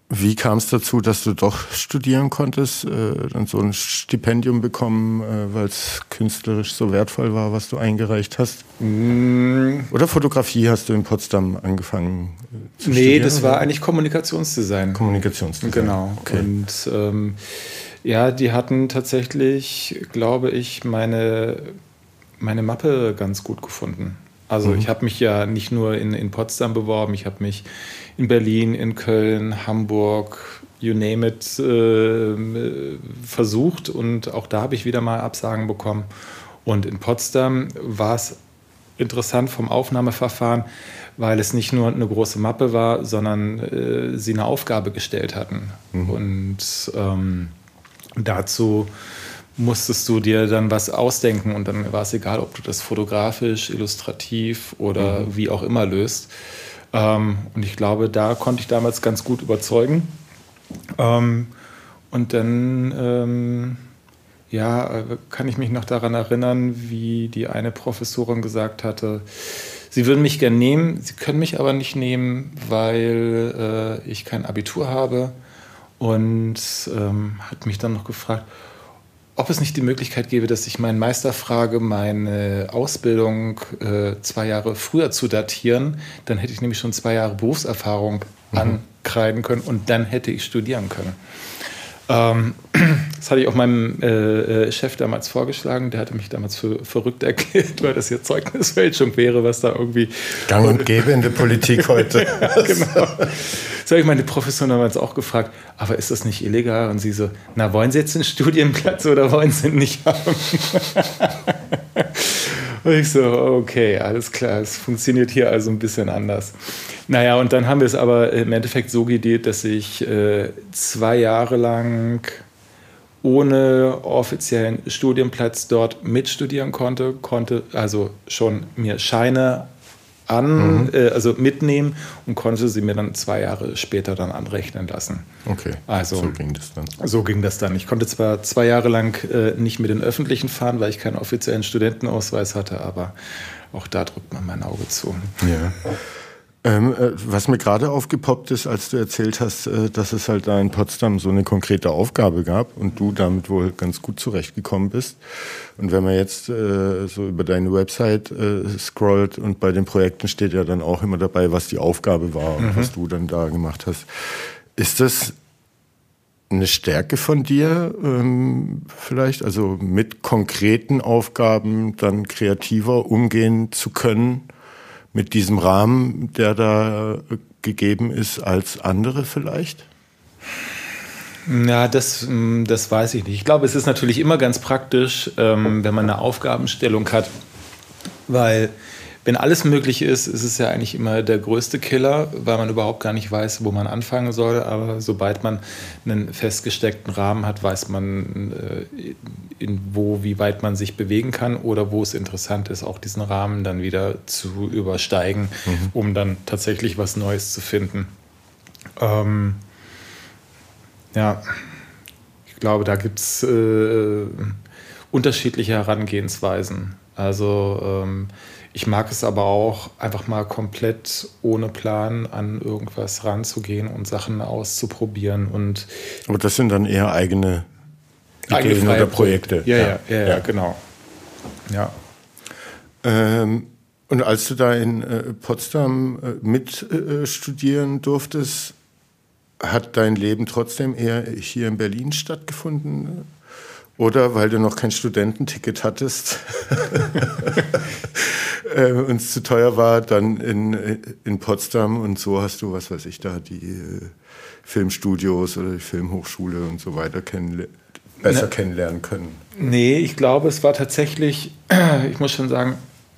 [SPEAKER 1] wie kam es dazu, dass du doch studieren konntest, äh, dann so ein Stipendium bekommen, äh, weil es künstlerisch so wertvoll war, was du eingereicht hast? Mm. Oder Fotografie hast du in Potsdam angefangen
[SPEAKER 2] äh, zu nee, studieren? Nee, das war eigentlich Kommunikationsdesign.
[SPEAKER 1] Kommunikationsdesign.
[SPEAKER 2] Genau. Okay. Und ähm, ja, die hatten tatsächlich, glaube ich, meine, meine Mappe ganz gut gefunden. Also mhm. ich habe mich ja nicht nur in, in Potsdam beworben, ich habe mich in Berlin, in Köln, Hamburg, you name it, äh, versucht und auch da habe ich wieder mal Absagen bekommen. Und in Potsdam war es interessant vom Aufnahmeverfahren, weil es nicht nur eine große Mappe war, sondern äh, sie eine Aufgabe gestellt hatten. Mhm. Und ähm, dazu musstest du dir dann was ausdenken und dann war es egal, ob du das fotografisch, illustrativ oder mhm. wie auch immer löst. Ähm, und ich glaube, da konnte ich damals ganz gut überzeugen. Ähm, und dann ähm, ja, kann ich mich noch daran erinnern, wie die eine Professorin gesagt hatte, sie würden mich gern nehmen, sie können mich aber nicht nehmen, weil äh, ich kein Abitur habe. Und ähm, hat mich dann noch gefragt, ob es nicht die Möglichkeit gäbe, dass ich meinen Meister frage, meine Ausbildung äh, zwei Jahre früher zu datieren. Dann hätte ich nämlich schon zwei Jahre Berufserfahrung mhm. ankreiden können und dann hätte ich studieren können. Ähm, das hatte ich auch meinem äh, äh, Chef damals vorgeschlagen. Der hatte mich damals für verrückt erklärt, weil das hier Zeugnisfälschung wäre, was da irgendwie.
[SPEAKER 1] Gang und gäbe in der Politik heute.
[SPEAKER 2] ja, genau. Das habe ich meine Professorin damals auch gefragt. Aber ist das nicht illegal? Und sie so: Na, wollen Sie jetzt einen Studienplatz oder wollen Sie ihn nicht haben? Und ich so: Okay, alles klar. Es funktioniert hier also ein bisschen anders. Naja, und dann haben wir es aber im Endeffekt so gedealt, dass ich äh, zwei Jahre lang ohne offiziellen Studienplatz dort mitstudieren konnte, konnte also schon mir Scheine an, mhm. äh, also mitnehmen und konnte sie mir dann zwei Jahre später dann anrechnen lassen.
[SPEAKER 1] Okay. Also so ging das dann.
[SPEAKER 2] So ging das dann. Ich konnte zwar zwei Jahre lang äh, nicht mit den Öffentlichen fahren, weil ich keinen offiziellen Studentenausweis hatte, aber auch da drückt man mein Auge zu.
[SPEAKER 1] Ja. Ähm, äh, was mir gerade aufgepoppt ist, als du erzählt hast, äh, dass es halt da in Potsdam so eine konkrete Aufgabe gab und du damit wohl ganz gut zurechtgekommen bist. Und wenn man jetzt äh, so über deine Website äh, scrollt und bei den Projekten steht ja dann auch immer dabei, was die Aufgabe war und mhm. was du dann da gemacht hast. Ist das eine Stärke von dir ähm, vielleicht, also mit konkreten Aufgaben dann kreativer umgehen zu können? Mit diesem Rahmen, der da gegeben ist, als andere vielleicht?
[SPEAKER 2] Ja, das, mm, das weiß ich nicht. Ich glaube, es ist natürlich immer ganz praktisch, ähm, wenn man eine Aufgabenstellung hat, weil wenn alles möglich ist, ist es ja eigentlich immer der größte Killer, weil man überhaupt gar nicht weiß, wo man anfangen soll. Aber sobald man einen festgesteckten Rahmen hat, weiß man, äh, in wo, wie weit man sich bewegen kann oder wo es interessant ist, auch diesen Rahmen dann wieder zu übersteigen, mhm. um dann tatsächlich was Neues zu finden. Ähm, ja, ich glaube, da gibt es äh, unterschiedliche Herangehensweisen. Also ähm, ich mag es aber auch, einfach mal komplett ohne Plan an irgendwas ranzugehen und Sachen auszuprobieren. Und
[SPEAKER 1] aber das sind dann eher eigene Ideen oder Projekte.
[SPEAKER 2] Ja ja, ja, ja, ja, genau. Ja.
[SPEAKER 1] Ähm, und als du da in äh, Potsdam äh, mit äh, studieren durftest, hat dein Leben trotzdem eher hier in Berlin stattgefunden? Oder weil du noch kein Studententicket hattest äh, und es zu teuer war, dann in, in Potsdam und so hast du, was weiß ich, da die äh, Filmstudios oder die Filmhochschule und so weiter kennenle besser ne, kennenlernen können.
[SPEAKER 2] Nee, ich glaube, es war tatsächlich, ich muss schon sagen,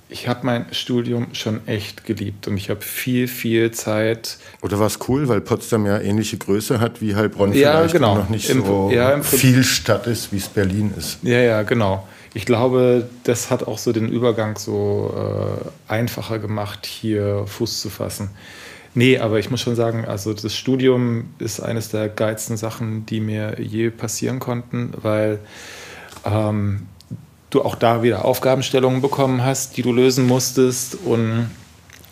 [SPEAKER 2] ich habe mein Studium schon echt geliebt und ich habe viel, viel Zeit.
[SPEAKER 1] Oder war es cool, weil Potsdam ja ähnliche Größe hat wie Heilbronn ja, vielleicht
[SPEAKER 2] genau.
[SPEAKER 1] noch nicht Im, so ja, viel Stadt ist, wie es Berlin ist.
[SPEAKER 2] Ja, ja, genau. Ich glaube, das hat auch so den Übergang so äh, einfacher gemacht, hier Fuß zu fassen. Nee, aber ich muss schon sagen, also das Studium ist eines der geilsten Sachen, die mir je passieren konnten, weil ähm, du auch da wieder Aufgabenstellungen bekommen hast, die du lösen musstest und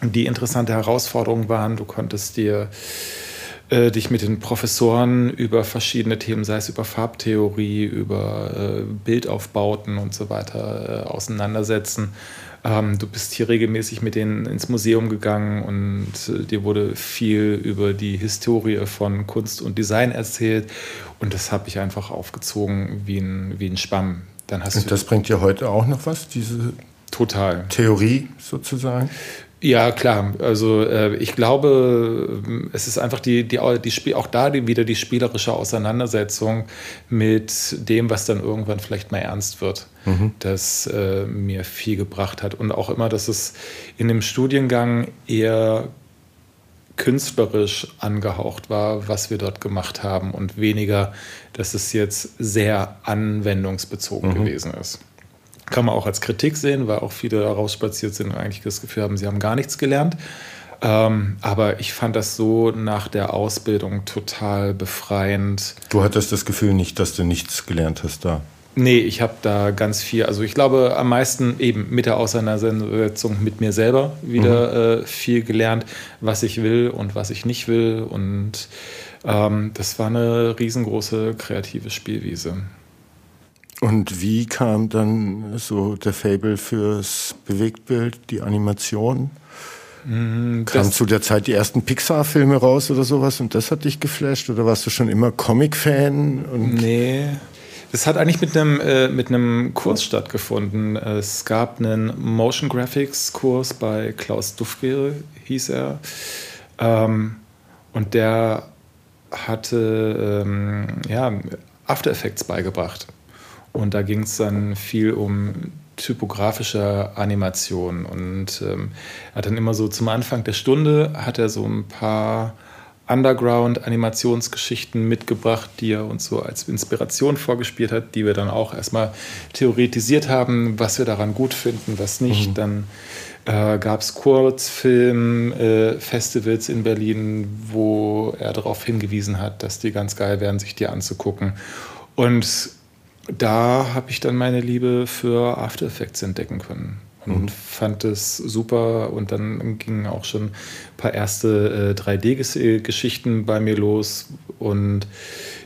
[SPEAKER 2] die interessante Herausforderungen waren. Du konntest dir äh, dich mit den Professoren über verschiedene Themen, sei es über Farbtheorie, über äh, Bildaufbauten und so weiter, äh, auseinandersetzen. Ähm, du bist hier regelmäßig mit denen ins Museum gegangen und äh, dir wurde viel über die Historie von Kunst und Design erzählt. Und das habe ich einfach aufgezogen wie ein, wie ein Schwamm.
[SPEAKER 1] Dann hast und das bringt dir heute auch noch was, diese
[SPEAKER 2] Total.
[SPEAKER 1] Theorie sozusagen?
[SPEAKER 2] Ja, klar. Also äh, ich glaube, es ist einfach die, die, die Spiel, auch da die, wieder die spielerische Auseinandersetzung mit dem, was dann irgendwann vielleicht mal ernst wird, mhm. das äh, mir viel gebracht hat. Und auch immer, dass es in dem Studiengang eher künstlerisch angehaucht war, was wir dort gemacht haben und weniger, dass es jetzt sehr anwendungsbezogen mhm. gewesen ist. Kann man auch als Kritik sehen, weil auch viele rausspaziert sind und eigentlich das Gefühl haben, sie haben gar nichts gelernt. Ähm, aber ich fand das so nach der Ausbildung total befreiend.
[SPEAKER 1] Du hattest das Gefühl nicht, dass du nichts gelernt hast da?
[SPEAKER 2] Nee, ich habe da ganz viel, also ich glaube am meisten eben mit der Auseinandersetzung mit mir selber wieder mhm. äh, viel gelernt, was ich will und was ich nicht will. Und ähm, das war eine riesengroße kreative Spielwiese.
[SPEAKER 1] Und wie kam dann so der Fable fürs Bewegtbild, die Animation? Mhm, Kamen zu der Zeit die ersten Pixar-Filme raus oder sowas und das hat dich geflasht? Oder warst du schon immer Comic-Fan?
[SPEAKER 2] Nee. Das hat eigentlich mit einem, äh, mit einem Kurs stattgefunden. Es gab einen Motion Graphics Kurs bei Klaus Dufke, hieß er. Ähm, und der hatte ähm, ja, After Effects beigebracht. Und da ging es dann viel um typografische Animation. Und ähm, er hat dann immer so zum Anfang der Stunde hat er so ein paar Underground-Animationsgeschichten mitgebracht, die er uns so als Inspiration vorgespielt hat, die wir dann auch erstmal theoretisiert haben, was wir daran gut finden, was nicht. Mhm. Dann äh, gab es Kurzfilm-Festivals äh, in Berlin, wo er darauf hingewiesen hat, dass die ganz geil wären, sich die anzugucken. Und da habe ich dann meine Liebe für After Effects entdecken können und mhm. fand es super. Und dann gingen auch schon ein paar erste äh, 3D-Geschichten bei mir los. Und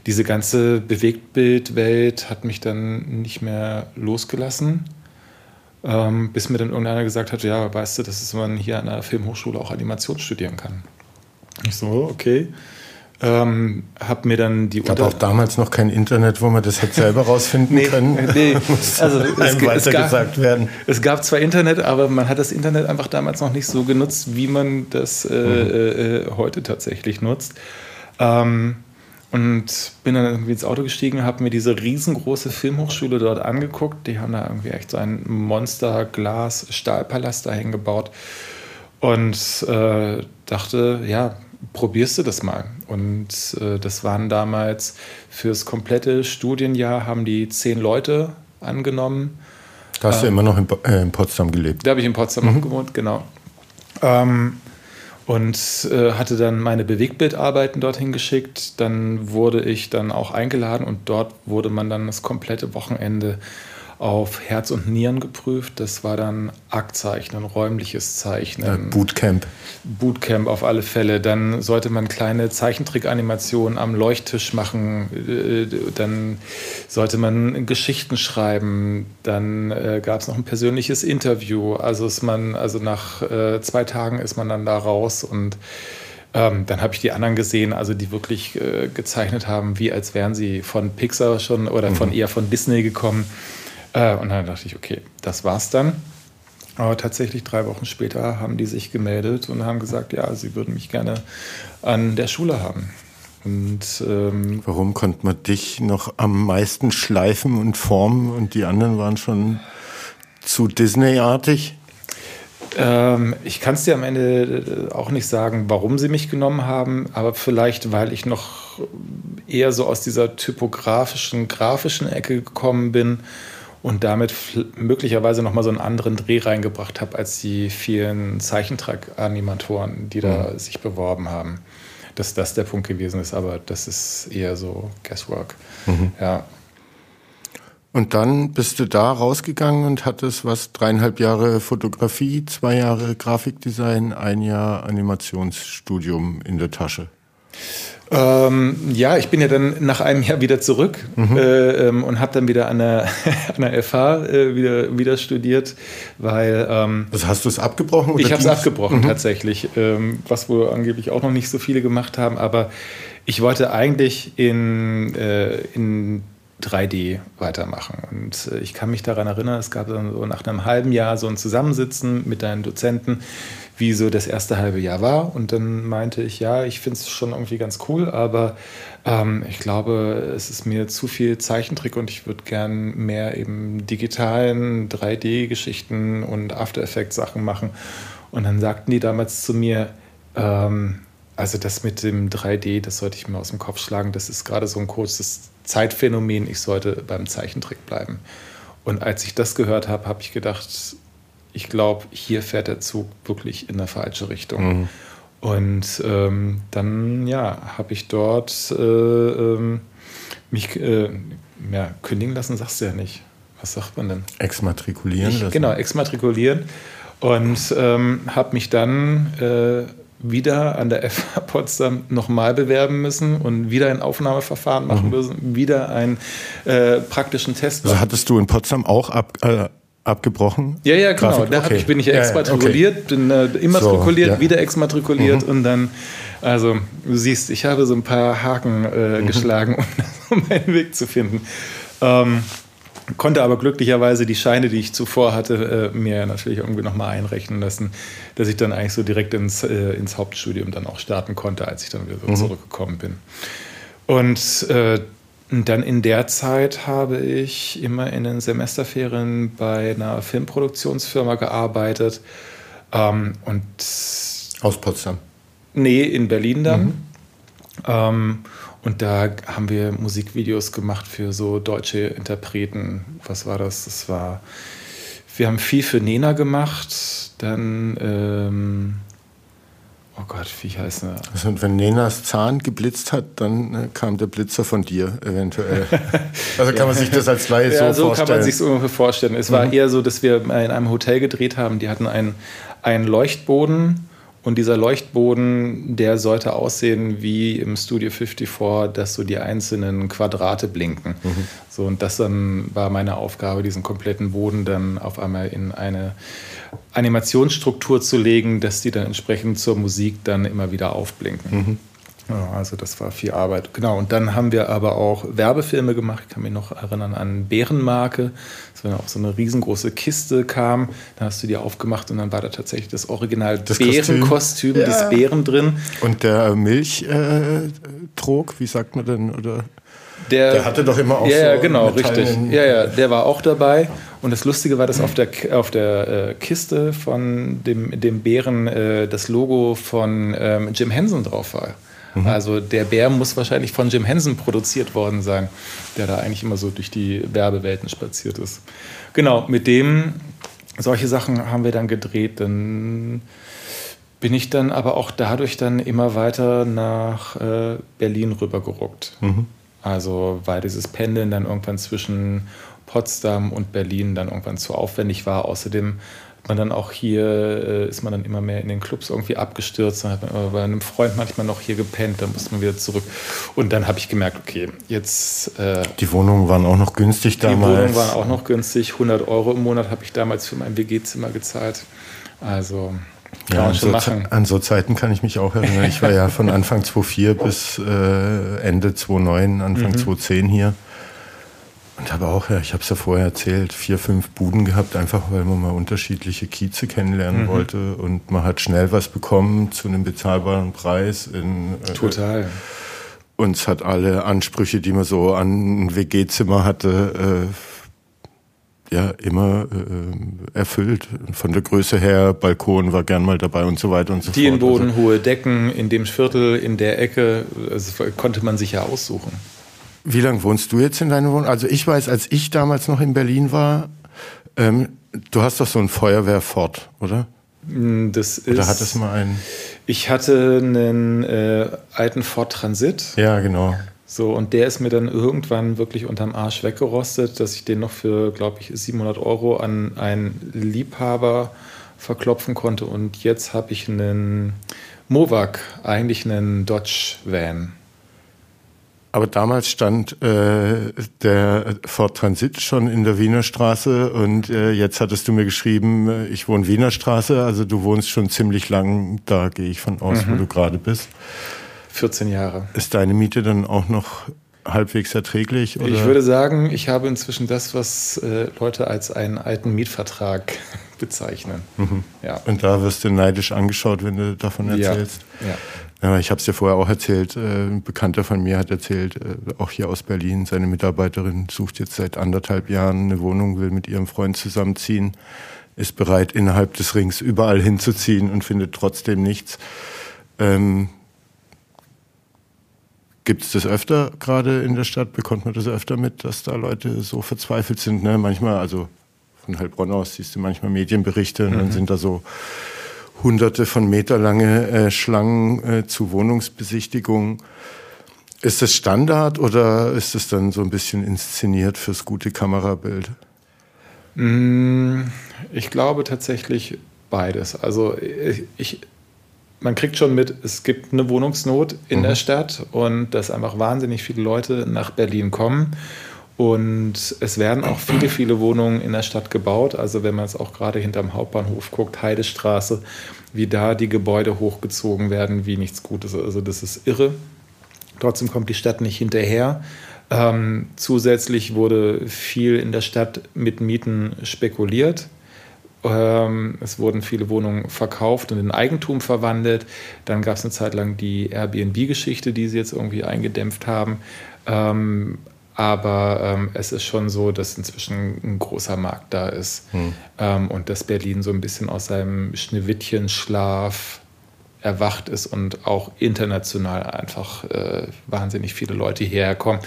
[SPEAKER 2] diese ganze Bewegtbildwelt hat mich dann nicht mehr losgelassen. Ähm, bis mir dann irgendeiner gesagt hat, ja, weißt du, dass man hier an der Filmhochschule auch Animation studieren kann. Ich so, okay. Ähm, hab mir dann die
[SPEAKER 1] gab auch damals noch kein Internet, wo man das hätte selber rausfinden nee, können. Nee,
[SPEAKER 2] also es, es, gab, werden. es gab zwar Internet, aber man hat das Internet einfach damals noch nicht so genutzt, wie man das äh, mhm. äh, heute tatsächlich nutzt. Ähm, und bin dann irgendwie ins Auto gestiegen, habe mir diese riesengroße Filmhochschule dort angeguckt. Die haben da irgendwie echt so einen Monster-Glas-Stahlpalast dahin gebaut. Und äh, dachte, ja, probierst du das mal. Und äh, das waren damals fürs komplette Studienjahr haben die zehn Leute angenommen.
[SPEAKER 1] Da hast ähm, du immer noch in, äh, in, Potsdam gelebt.
[SPEAKER 2] Da habe ich in Potsdam mhm. gewohnt, genau. Ähm, und äh, hatte dann meine Bewegtbildarbeiten dorthin geschickt. Dann wurde ich dann auch eingeladen und dort wurde man dann das komplette Wochenende auf Herz und Nieren geprüft. Das war dann Aktzeichnen, räumliches Zeichnen.
[SPEAKER 1] Bootcamp.
[SPEAKER 2] Bootcamp auf alle Fälle. Dann sollte man kleine Zeichentrickanimationen am Leuchttisch machen. Äh, dann sollte man Geschichten schreiben. Dann äh, gab es noch ein persönliches Interview. Also ist man, also nach äh, zwei Tagen ist man dann da raus und ähm, dann habe ich die anderen gesehen, also die wirklich äh, gezeichnet haben, wie als wären sie von Pixar schon oder mhm. von eher von Disney gekommen. Äh, und dann dachte ich, okay, das war's dann. Aber tatsächlich drei Wochen später haben die sich gemeldet und haben gesagt, ja, sie würden mich gerne an der Schule haben. Und,
[SPEAKER 1] ähm, Warum konnte man dich noch am meisten schleifen und formen und die anderen waren schon zu Disney-artig?
[SPEAKER 2] Ähm, ich kann es dir am Ende auch nicht sagen, warum sie mich genommen haben, aber vielleicht, weil ich noch eher so aus dieser typografischen, grafischen Ecke gekommen bin und damit möglicherweise nochmal so einen anderen Dreh reingebracht habe als die vielen Zeichentrack-Animatoren, die da mhm. sich beworben haben. Dass das der Punkt gewesen ist, aber das ist eher so Guesswork. Mhm. Ja.
[SPEAKER 1] Und dann bist du da rausgegangen und hattest was dreieinhalb Jahre Fotografie, zwei Jahre Grafikdesign, ein Jahr Animationsstudium in der Tasche.
[SPEAKER 2] Ähm, ja, ich bin ja dann nach einem Jahr wieder zurück mhm. äh, ähm, und habe dann wieder an der, an der FH äh, wieder, wieder studiert, weil. Ähm,
[SPEAKER 1] also hast du es abgebrochen?
[SPEAKER 2] ich habe es abgebrochen mhm. tatsächlich, ähm, was wohl angeblich auch noch nicht so viele gemacht haben, aber ich wollte eigentlich in, äh, in 3D weitermachen. Und äh, ich kann mich daran erinnern, es gab dann so nach einem halben Jahr so ein Zusammensitzen mit deinen Dozenten wie so das erste halbe Jahr war. Und dann meinte ich, ja, ich finde es schon irgendwie ganz cool, aber ähm, ich glaube, es ist mir zu viel Zeichentrick und ich würde gern mehr eben digitalen 3D-Geschichten und After Effects Sachen machen. Und dann sagten die damals zu mir, ähm, also das mit dem 3D, das sollte ich mir aus dem Kopf schlagen. Das ist gerade so ein kurzes Zeitphänomen. Ich sollte beim Zeichentrick bleiben. Und als ich das gehört habe, habe ich gedacht, ich glaube, hier fährt der Zug wirklich in eine falsche Richtung. Mhm. Und ähm, dann ja, habe ich dort äh, ähm, mich äh, ja, kündigen lassen, sagst du ja nicht. Was sagt man denn?
[SPEAKER 1] Exmatrikulieren
[SPEAKER 2] ich, Genau, exmatrikulieren. Und ähm, habe mich dann äh, wieder an der FH Potsdam nochmal bewerben müssen und wieder ein Aufnahmeverfahren machen mhm. müssen, wieder einen äh, praktischen Test.
[SPEAKER 1] Also hattest du in Potsdam auch ab, äh, abgebrochen?
[SPEAKER 2] Ja, ja, genau. Grafik? Da okay. ich, bin ich ja exmatrikuliert, okay. bin äh, immatrikuliert, so, ja. wieder exmatrikuliert mhm. und dann, also du siehst, ich habe so ein paar Haken äh, mhm. geschlagen, um meinen Weg zu finden. Ähm, konnte aber glücklicherweise die Scheine, die ich zuvor hatte, äh, mir natürlich irgendwie nochmal einrechnen lassen, dass ich dann eigentlich so direkt ins, äh, ins Hauptstudium dann auch starten konnte, als ich dann wieder so mhm. zurückgekommen bin. Und äh, dann in der Zeit habe ich immer in den Semesterferien bei einer Filmproduktionsfirma gearbeitet. Ähm, und
[SPEAKER 1] Aus Potsdam?
[SPEAKER 2] Nee, in Berlin dann. Mhm. Ähm, und da haben wir Musikvideos gemacht für so deutsche Interpreten. Was war das? Das war. Wir haben viel für Nena gemacht. Dann. Ähm, oh Gott, wie heißt er?
[SPEAKER 1] Also, wenn Nenas Zahn geblitzt hat, dann äh, kam der Blitzer von dir eventuell. Also kann man sich das als Laie ja, so, so vorstellen?
[SPEAKER 2] so kann man sich es ungefähr vorstellen. Es mhm. war eher so, dass wir in einem Hotel gedreht haben. Die hatten einen, einen Leuchtboden und dieser Leuchtboden, der sollte aussehen wie im Studio 54, dass so die einzelnen Quadrate blinken. Mhm. So, und das dann war meine Aufgabe, diesen kompletten Boden dann auf einmal in eine Animationsstruktur zu legen, dass die dann entsprechend zur Musik dann immer wieder aufblinken. Mhm. Ja, also das war viel Arbeit. Genau, und dann haben wir aber auch Werbefilme gemacht. Ich kann mich noch erinnern an Bärenmarke. Das war auch so eine riesengroße Kiste kam. Da hast du die aufgemacht und dann war da tatsächlich das Original das Bärenkostüm ja. des Bären drin.
[SPEAKER 1] Und der Milchtrog, äh, wie sagt man denn? Oder? Der, der, hatte doch immer auch
[SPEAKER 2] ja, so genau, richtig. Ja, ja, der war auch dabei. Und das Lustige war, dass auf der, auf der äh, Kiste von dem, dem Bären äh, das Logo von ähm, Jim Henson drauf war. Mhm. Also der Bär muss wahrscheinlich von Jim Henson produziert worden sein, der da eigentlich immer so durch die Werbewelten spaziert ist. Genau, mit dem, solche Sachen haben wir dann gedreht. Dann bin ich dann aber auch dadurch dann immer weiter nach äh, Berlin rübergeruckt. Mhm. Also weil dieses Pendeln dann irgendwann zwischen Potsdam und Berlin dann irgendwann zu aufwendig war. Außerdem man dann auch hier, äh, ist man dann immer mehr in den Clubs irgendwie abgestürzt, dann hat man bei einem Freund manchmal noch hier gepennt, dann musste man wieder zurück. Und dann habe ich gemerkt, okay, jetzt...
[SPEAKER 1] Äh, die Wohnungen waren auch noch günstig damals.
[SPEAKER 2] Die Wohnungen waren auch noch günstig, 100 Euro im Monat habe ich damals für mein WG-Zimmer gezahlt. Also...
[SPEAKER 1] Ja, schon so an so Zeiten kann ich mich auch erinnern. Ich war ja von Anfang 2004 bis äh, Ende 2009, Anfang mhm. 2010 hier. Und habe auch, ja, ich habe es ja vorher erzählt, vier, fünf Buden gehabt, einfach weil man mal unterschiedliche Kieze kennenlernen mhm. wollte. Und man hat schnell was bekommen zu einem bezahlbaren Preis. In,
[SPEAKER 2] äh, Total.
[SPEAKER 1] Und es hat alle Ansprüche, die man so an ein WG-Zimmer hatte, äh, ja, immer äh, erfüllt. Von der Größe her, Balkon war gern mal dabei und so weiter und so
[SPEAKER 2] Dielenboden, fort. Dielenboden, also, hohe Decken, in dem Viertel, in der Ecke, das konnte man sich ja aussuchen.
[SPEAKER 1] Wie lange wohnst du jetzt in deiner Wohnung? Also ich weiß, als ich damals noch in Berlin war, ähm, du hast doch so ein Feuerwehrfort, oder?
[SPEAKER 2] Mm, das ist,
[SPEAKER 1] oder hattest du mal einen?
[SPEAKER 2] Ich hatte einen äh, alten Ford Transit.
[SPEAKER 1] Ja, genau.
[SPEAKER 2] So, und der ist mir dann irgendwann wirklich unterm Arsch weggerostet, dass ich den noch für, glaube ich, 700 Euro an einen Liebhaber verklopfen konnte. Und jetzt habe ich einen Mowak, eigentlich einen Dodge Van.
[SPEAKER 1] Aber damals stand äh, der Ford Transit schon in der Wiener Straße und äh, jetzt hattest du mir geschrieben, äh, ich wohne Wiener Straße, also du wohnst schon ziemlich lang da, gehe ich von aus, mhm. wo du gerade bist.
[SPEAKER 2] 14 Jahre.
[SPEAKER 1] Ist deine Miete dann auch noch halbwegs erträglich?
[SPEAKER 2] Oder? Ich würde sagen, ich habe inzwischen das, was äh, Leute als einen alten Mietvertrag bezeichnen.
[SPEAKER 1] Mhm. Ja. Und da wirst du neidisch angeschaut, wenn du davon erzählst. Ja. ja. Ja, ich habe es ja vorher auch erzählt. Äh, ein Bekannter von mir hat erzählt, äh, auch hier aus Berlin, seine Mitarbeiterin sucht jetzt seit anderthalb Jahren eine Wohnung, will mit ihrem Freund zusammenziehen, ist bereit, innerhalb des Rings überall hinzuziehen und findet trotzdem nichts. Ähm, Gibt es das öfter gerade in der Stadt? Bekommt man das öfter mit, dass da Leute so verzweifelt sind? Ne? Manchmal, also von Heilbronn aus siehst du manchmal Medienberichte und dann mhm. sind da so hunderte von Meter lange äh, Schlangen äh, zu Wohnungsbesichtigungen. Ist das Standard oder ist es dann so ein bisschen inszeniert fürs gute Kamerabild?
[SPEAKER 2] Mm, ich glaube tatsächlich beides. Also ich, man kriegt schon mit, es gibt eine Wohnungsnot in mhm. der Stadt und dass einfach wahnsinnig viele Leute nach Berlin kommen. Und es werden auch viele, viele Wohnungen in der Stadt gebaut. Also wenn man es auch gerade hinterm Hauptbahnhof guckt, Heidestraße, wie da die Gebäude hochgezogen werden, wie nichts Gutes. Also das ist irre. Trotzdem kommt die Stadt nicht hinterher. Ähm, zusätzlich wurde viel in der Stadt mit Mieten spekuliert. Ähm, es wurden viele Wohnungen verkauft und in Eigentum verwandelt. Dann gab es eine Zeit lang die Airbnb-Geschichte, die sie jetzt irgendwie eingedämpft haben. Ähm, aber ähm, es ist schon so, dass inzwischen ein großer Markt da ist hm. ähm, und dass Berlin so ein bisschen aus seinem Schneewittchenschlaf erwacht ist und auch international einfach äh, wahnsinnig viele Leute hierher kommen.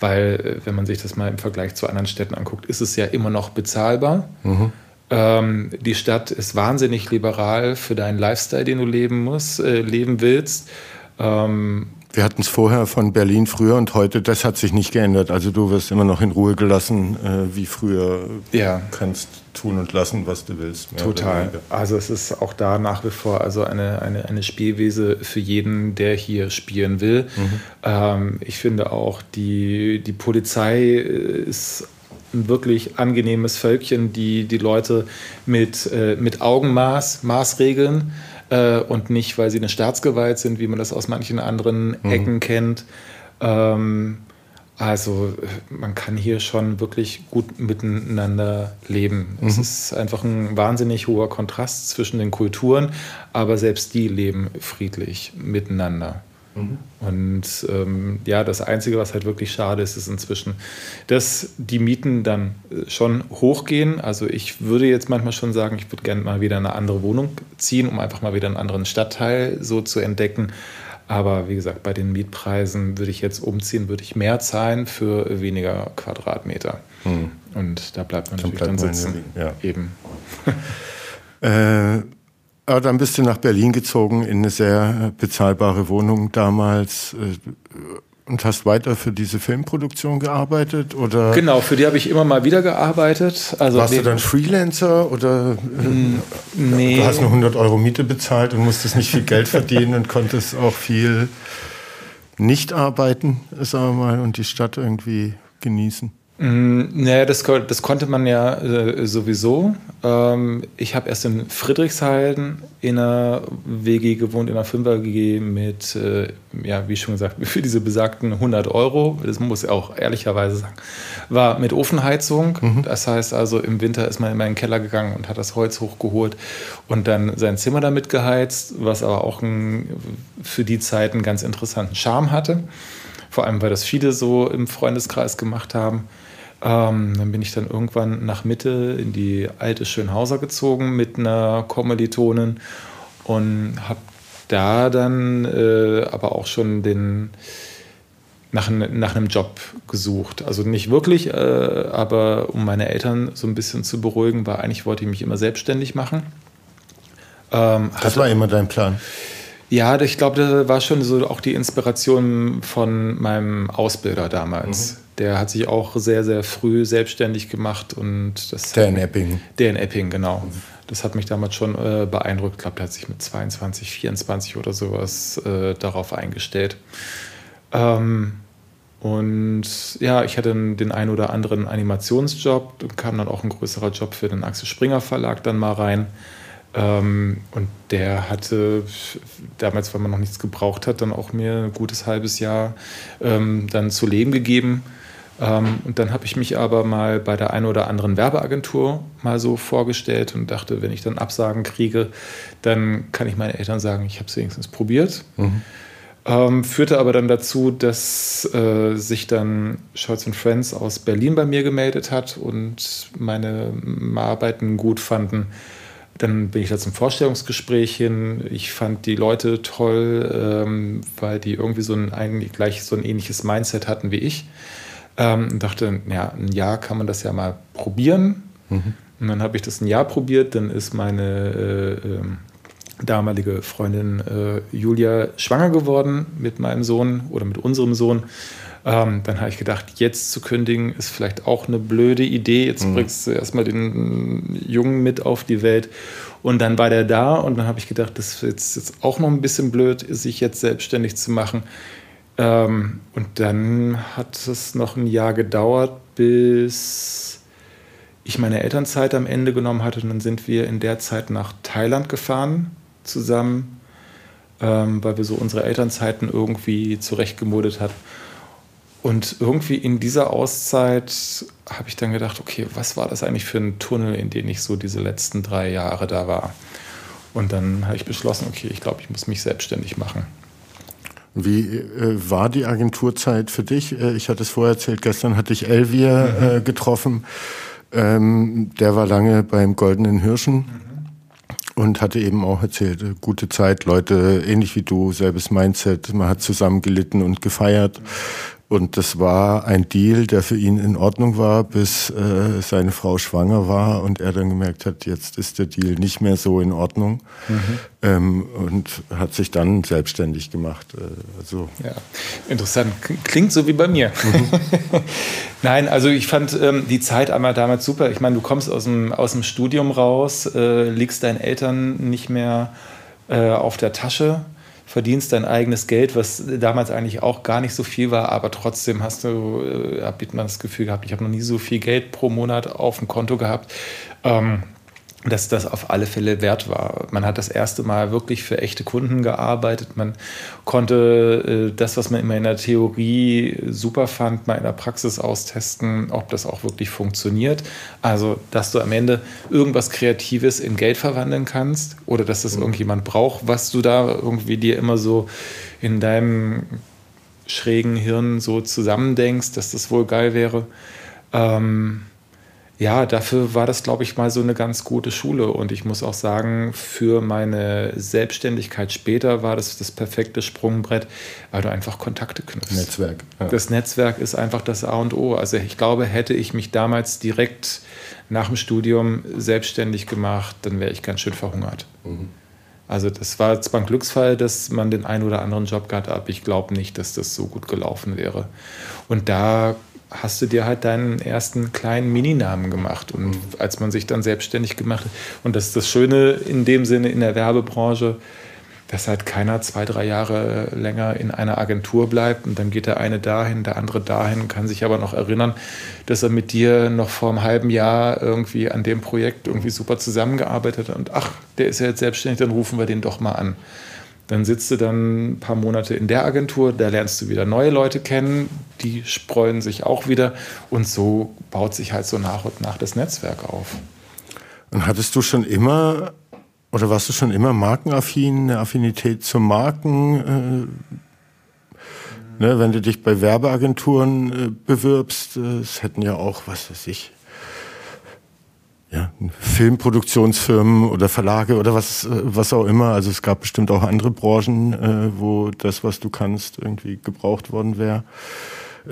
[SPEAKER 2] Weil, äh, wenn man sich das mal im Vergleich zu anderen Städten anguckt, ist es ja immer noch bezahlbar. Mhm. Ähm, die Stadt ist wahnsinnig liberal für deinen Lifestyle, den du leben musst, äh, leben willst.
[SPEAKER 1] Ähm, wir hatten es vorher von Berlin früher und heute, das hat sich nicht geändert. Also du wirst immer noch in Ruhe gelassen, äh, wie früher. Ja. kannst tun und lassen, was du willst.
[SPEAKER 2] Total. Also es ist auch da nach wie vor also eine, eine, eine Spielwiese für jeden, der hier spielen will. Mhm. Ähm, ich finde auch, die, die Polizei ist ein wirklich angenehmes Völkchen, die die Leute mit, äh, mit Augenmaß, Maßregeln äh, und nicht, weil sie eine Staatsgewalt sind, wie man das aus manchen anderen mhm. Ecken kennt. Ähm, also man kann hier schon wirklich gut miteinander leben. Mhm. Es ist einfach ein wahnsinnig hoher Kontrast zwischen den Kulturen, aber selbst die leben friedlich miteinander. Mhm. Und ähm, ja, das Einzige, was halt wirklich schade ist, ist inzwischen, dass die Mieten dann äh, schon hochgehen. Also ich würde jetzt manchmal schon sagen, ich würde gerne mal wieder eine andere Wohnung ziehen, um einfach mal wieder einen anderen Stadtteil so zu entdecken. Aber wie gesagt, bei den Mietpreisen würde ich jetzt umziehen, würde ich mehr zahlen für weniger Quadratmeter. Mhm. Und da bleibt man natürlich dann, dann sitzen. Ja. Eben.
[SPEAKER 1] äh, aber dann bist du nach Berlin gezogen in eine sehr bezahlbare Wohnung damals äh, und hast weiter für diese Filmproduktion gearbeitet oder?
[SPEAKER 2] Genau, für die habe ich immer mal wieder gearbeitet.
[SPEAKER 1] Also Warst du dann Freelancer oder mm, nee. du hast nur 100 Euro Miete bezahlt und musstest nicht viel Geld verdienen und konntest auch viel nicht arbeiten, sagen wir mal, und die Stadt irgendwie genießen?
[SPEAKER 2] Mm, naja, das, das konnte man ja äh, sowieso. Ähm, ich habe erst in Friedrichshain in einer WG gewohnt, in einer Fünfer-WG mit, äh, ja, wie schon gesagt, für diese besagten 100 Euro, das muss ich auch ehrlicherweise sagen, war mit Ofenheizung. Mhm. Das heißt also, im Winter ist man in meinen Keller gegangen und hat das Holz hochgeholt und dann sein Zimmer damit geheizt, was aber auch ein, für die Zeit einen ganz interessanten Charme hatte. Vor allem, weil das viele so im Freundeskreis gemacht haben. Ähm, dann bin ich dann irgendwann nach Mitte in die alte Schönhauser gezogen mit einer Kommilitonin und habe da dann äh, aber auch schon den nach, nach einem Job gesucht. Also nicht wirklich, äh, aber um meine Eltern so ein bisschen zu beruhigen, weil eigentlich wollte ich mich immer selbstständig machen.
[SPEAKER 1] Ähm, das hatte, war immer dein Plan.
[SPEAKER 2] Ja, ich glaube, das war schon so auch die Inspiration von meinem Ausbilder damals. Mhm. Der hat sich auch sehr, sehr früh selbstständig gemacht und das.
[SPEAKER 1] Der in Epping.
[SPEAKER 2] Der in Epping, genau. Das hat mich damals schon äh, beeindruckt. Ich glaube, der hat sich mit 22, 24 oder sowas äh, darauf eingestellt. Ähm, und ja, ich hatte den einen oder anderen Animationsjob, kam dann auch ein größerer Job für den Axel Springer Verlag dann mal rein. Ähm, und der hatte damals, weil man noch nichts gebraucht hat, dann auch mir ein gutes halbes Jahr ähm, dann zu leben gegeben. Ähm, und dann habe ich mich aber mal bei der einen oder anderen Werbeagentur mal so vorgestellt und dachte, wenn ich dann Absagen kriege, dann kann ich meinen Eltern sagen, ich habe es wenigstens probiert. Mhm. Ähm, führte aber dann dazu, dass äh, sich dann Scholz Friends aus Berlin bei mir gemeldet hat und meine Arbeiten gut fanden. Dann bin ich da zum Vorstellungsgespräch hin. Ich fand die Leute toll, ähm, weil die irgendwie so ein, eigentlich gleich so ein ähnliches Mindset hatten wie ich. Ähm, und dachte, ja, ein Jahr kann man das ja mal probieren. Mhm. Und dann habe ich das ein Jahr probiert. Dann ist meine äh, äh, damalige Freundin äh, Julia schwanger geworden mit meinem Sohn oder mit unserem Sohn. Ähm, dann habe ich gedacht, jetzt zu kündigen ist vielleicht auch eine blöde Idee. Jetzt mhm. bringst du erstmal den Jungen mit auf die Welt. Und dann war der da und dann habe ich gedacht, das ist jetzt, jetzt auch noch ein bisschen blöd, sich jetzt selbstständig zu machen. Ähm, und dann hat es noch ein Jahr gedauert, bis ich meine Elternzeit am Ende genommen hatte. Und dann sind wir in der Zeit nach Thailand gefahren zusammen, ähm, weil wir so unsere Elternzeiten irgendwie zurechtgemodet hatten. Und irgendwie in dieser Auszeit habe ich dann gedacht, okay, was war das eigentlich für ein Tunnel, in dem ich so diese letzten drei Jahre da war? Und dann habe ich beschlossen, okay, ich glaube, ich muss mich selbstständig machen.
[SPEAKER 1] Wie äh, war die Agenturzeit für dich? Äh, ich hatte es vorher erzählt, gestern hatte ich Elvier mhm. äh, getroffen. Ähm, der war lange beim Goldenen Hirschen. Mhm und hatte eben auch erzählt, äh, gute Zeit, Leute, ähnlich wie du, selbes Mindset, man hat zusammen gelitten und gefeiert. Und das war ein Deal, der für ihn in Ordnung war, bis äh, seine Frau schwanger war und er dann gemerkt hat, jetzt ist der Deal nicht mehr so in Ordnung mhm. ähm, und hat sich dann selbstständig gemacht. Äh,
[SPEAKER 2] also ja, interessant. Klingt so wie bei mir. Mhm. Nein, also ich fand ähm, die Zeit einmal damals super. Ich meine, du kommst aus dem, aus dem Studium raus, äh, liegst deinen Eltern nicht mehr äh, auf der Tasche verdienst dein eigenes Geld, was damals eigentlich auch gar nicht so viel war, aber trotzdem hast du, äh, hat man das Gefühl gehabt, ich habe noch nie so viel Geld pro Monat auf dem Konto gehabt. Ähm, dass das auf alle Fälle wert war. Man hat das erste Mal wirklich für echte Kunden gearbeitet. Man konnte äh, das, was man immer in der Theorie super fand, mal in der Praxis austesten, ob das auch wirklich funktioniert. Also, dass du am Ende irgendwas Kreatives in Geld verwandeln kannst oder dass das mhm. irgendjemand braucht, was du da irgendwie dir immer so in deinem schrägen Hirn so zusammendenkst, dass das wohl geil wäre. Ähm, ja, dafür war das, glaube ich, mal so eine ganz gute Schule. Und ich muss auch sagen, für meine Selbstständigkeit später war das das perfekte Sprungbrett, weil du einfach Kontakte knüpfst.
[SPEAKER 1] Netzwerk.
[SPEAKER 2] Ja. Das Netzwerk ist einfach das A und O. Also ich glaube, hätte ich mich damals direkt nach dem Studium selbstständig gemacht, dann wäre ich ganz schön verhungert. Mhm. Also das war zwar ein Glücksfall, dass man den einen oder anderen Job gehabt hat, aber ich glaube nicht, dass das so gut gelaufen wäre. Und da hast du dir halt deinen ersten kleinen Mininamen gemacht. Und als man sich dann selbstständig gemacht hat, und das ist das Schöne in dem Sinne in der Werbebranche, dass halt keiner zwei, drei Jahre länger in einer Agentur bleibt und dann geht der eine dahin, der andere dahin, kann sich aber noch erinnern, dass er mit dir noch vor einem halben Jahr irgendwie an dem Projekt irgendwie super zusammengearbeitet hat und ach, der ist ja jetzt selbstständig, dann rufen wir den doch mal an. Dann sitzt du dann ein paar Monate in der Agentur, da lernst du wieder neue Leute kennen, die spreuen sich auch wieder und so baut sich halt so nach und nach das Netzwerk auf.
[SPEAKER 1] Und hattest du schon immer oder warst du schon immer markenaffin, eine Affinität zu Marken? Äh, ne, wenn du dich bei Werbeagenturen äh, bewirbst, äh, es hätten ja auch, was weiß ich, ja, Filmproduktionsfirmen oder Verlage oder was, was auch immer. Also es gab bestimmt auch andere Branchen, äh, wo das, was du kannst, irgendwie gebraucht worden wäre.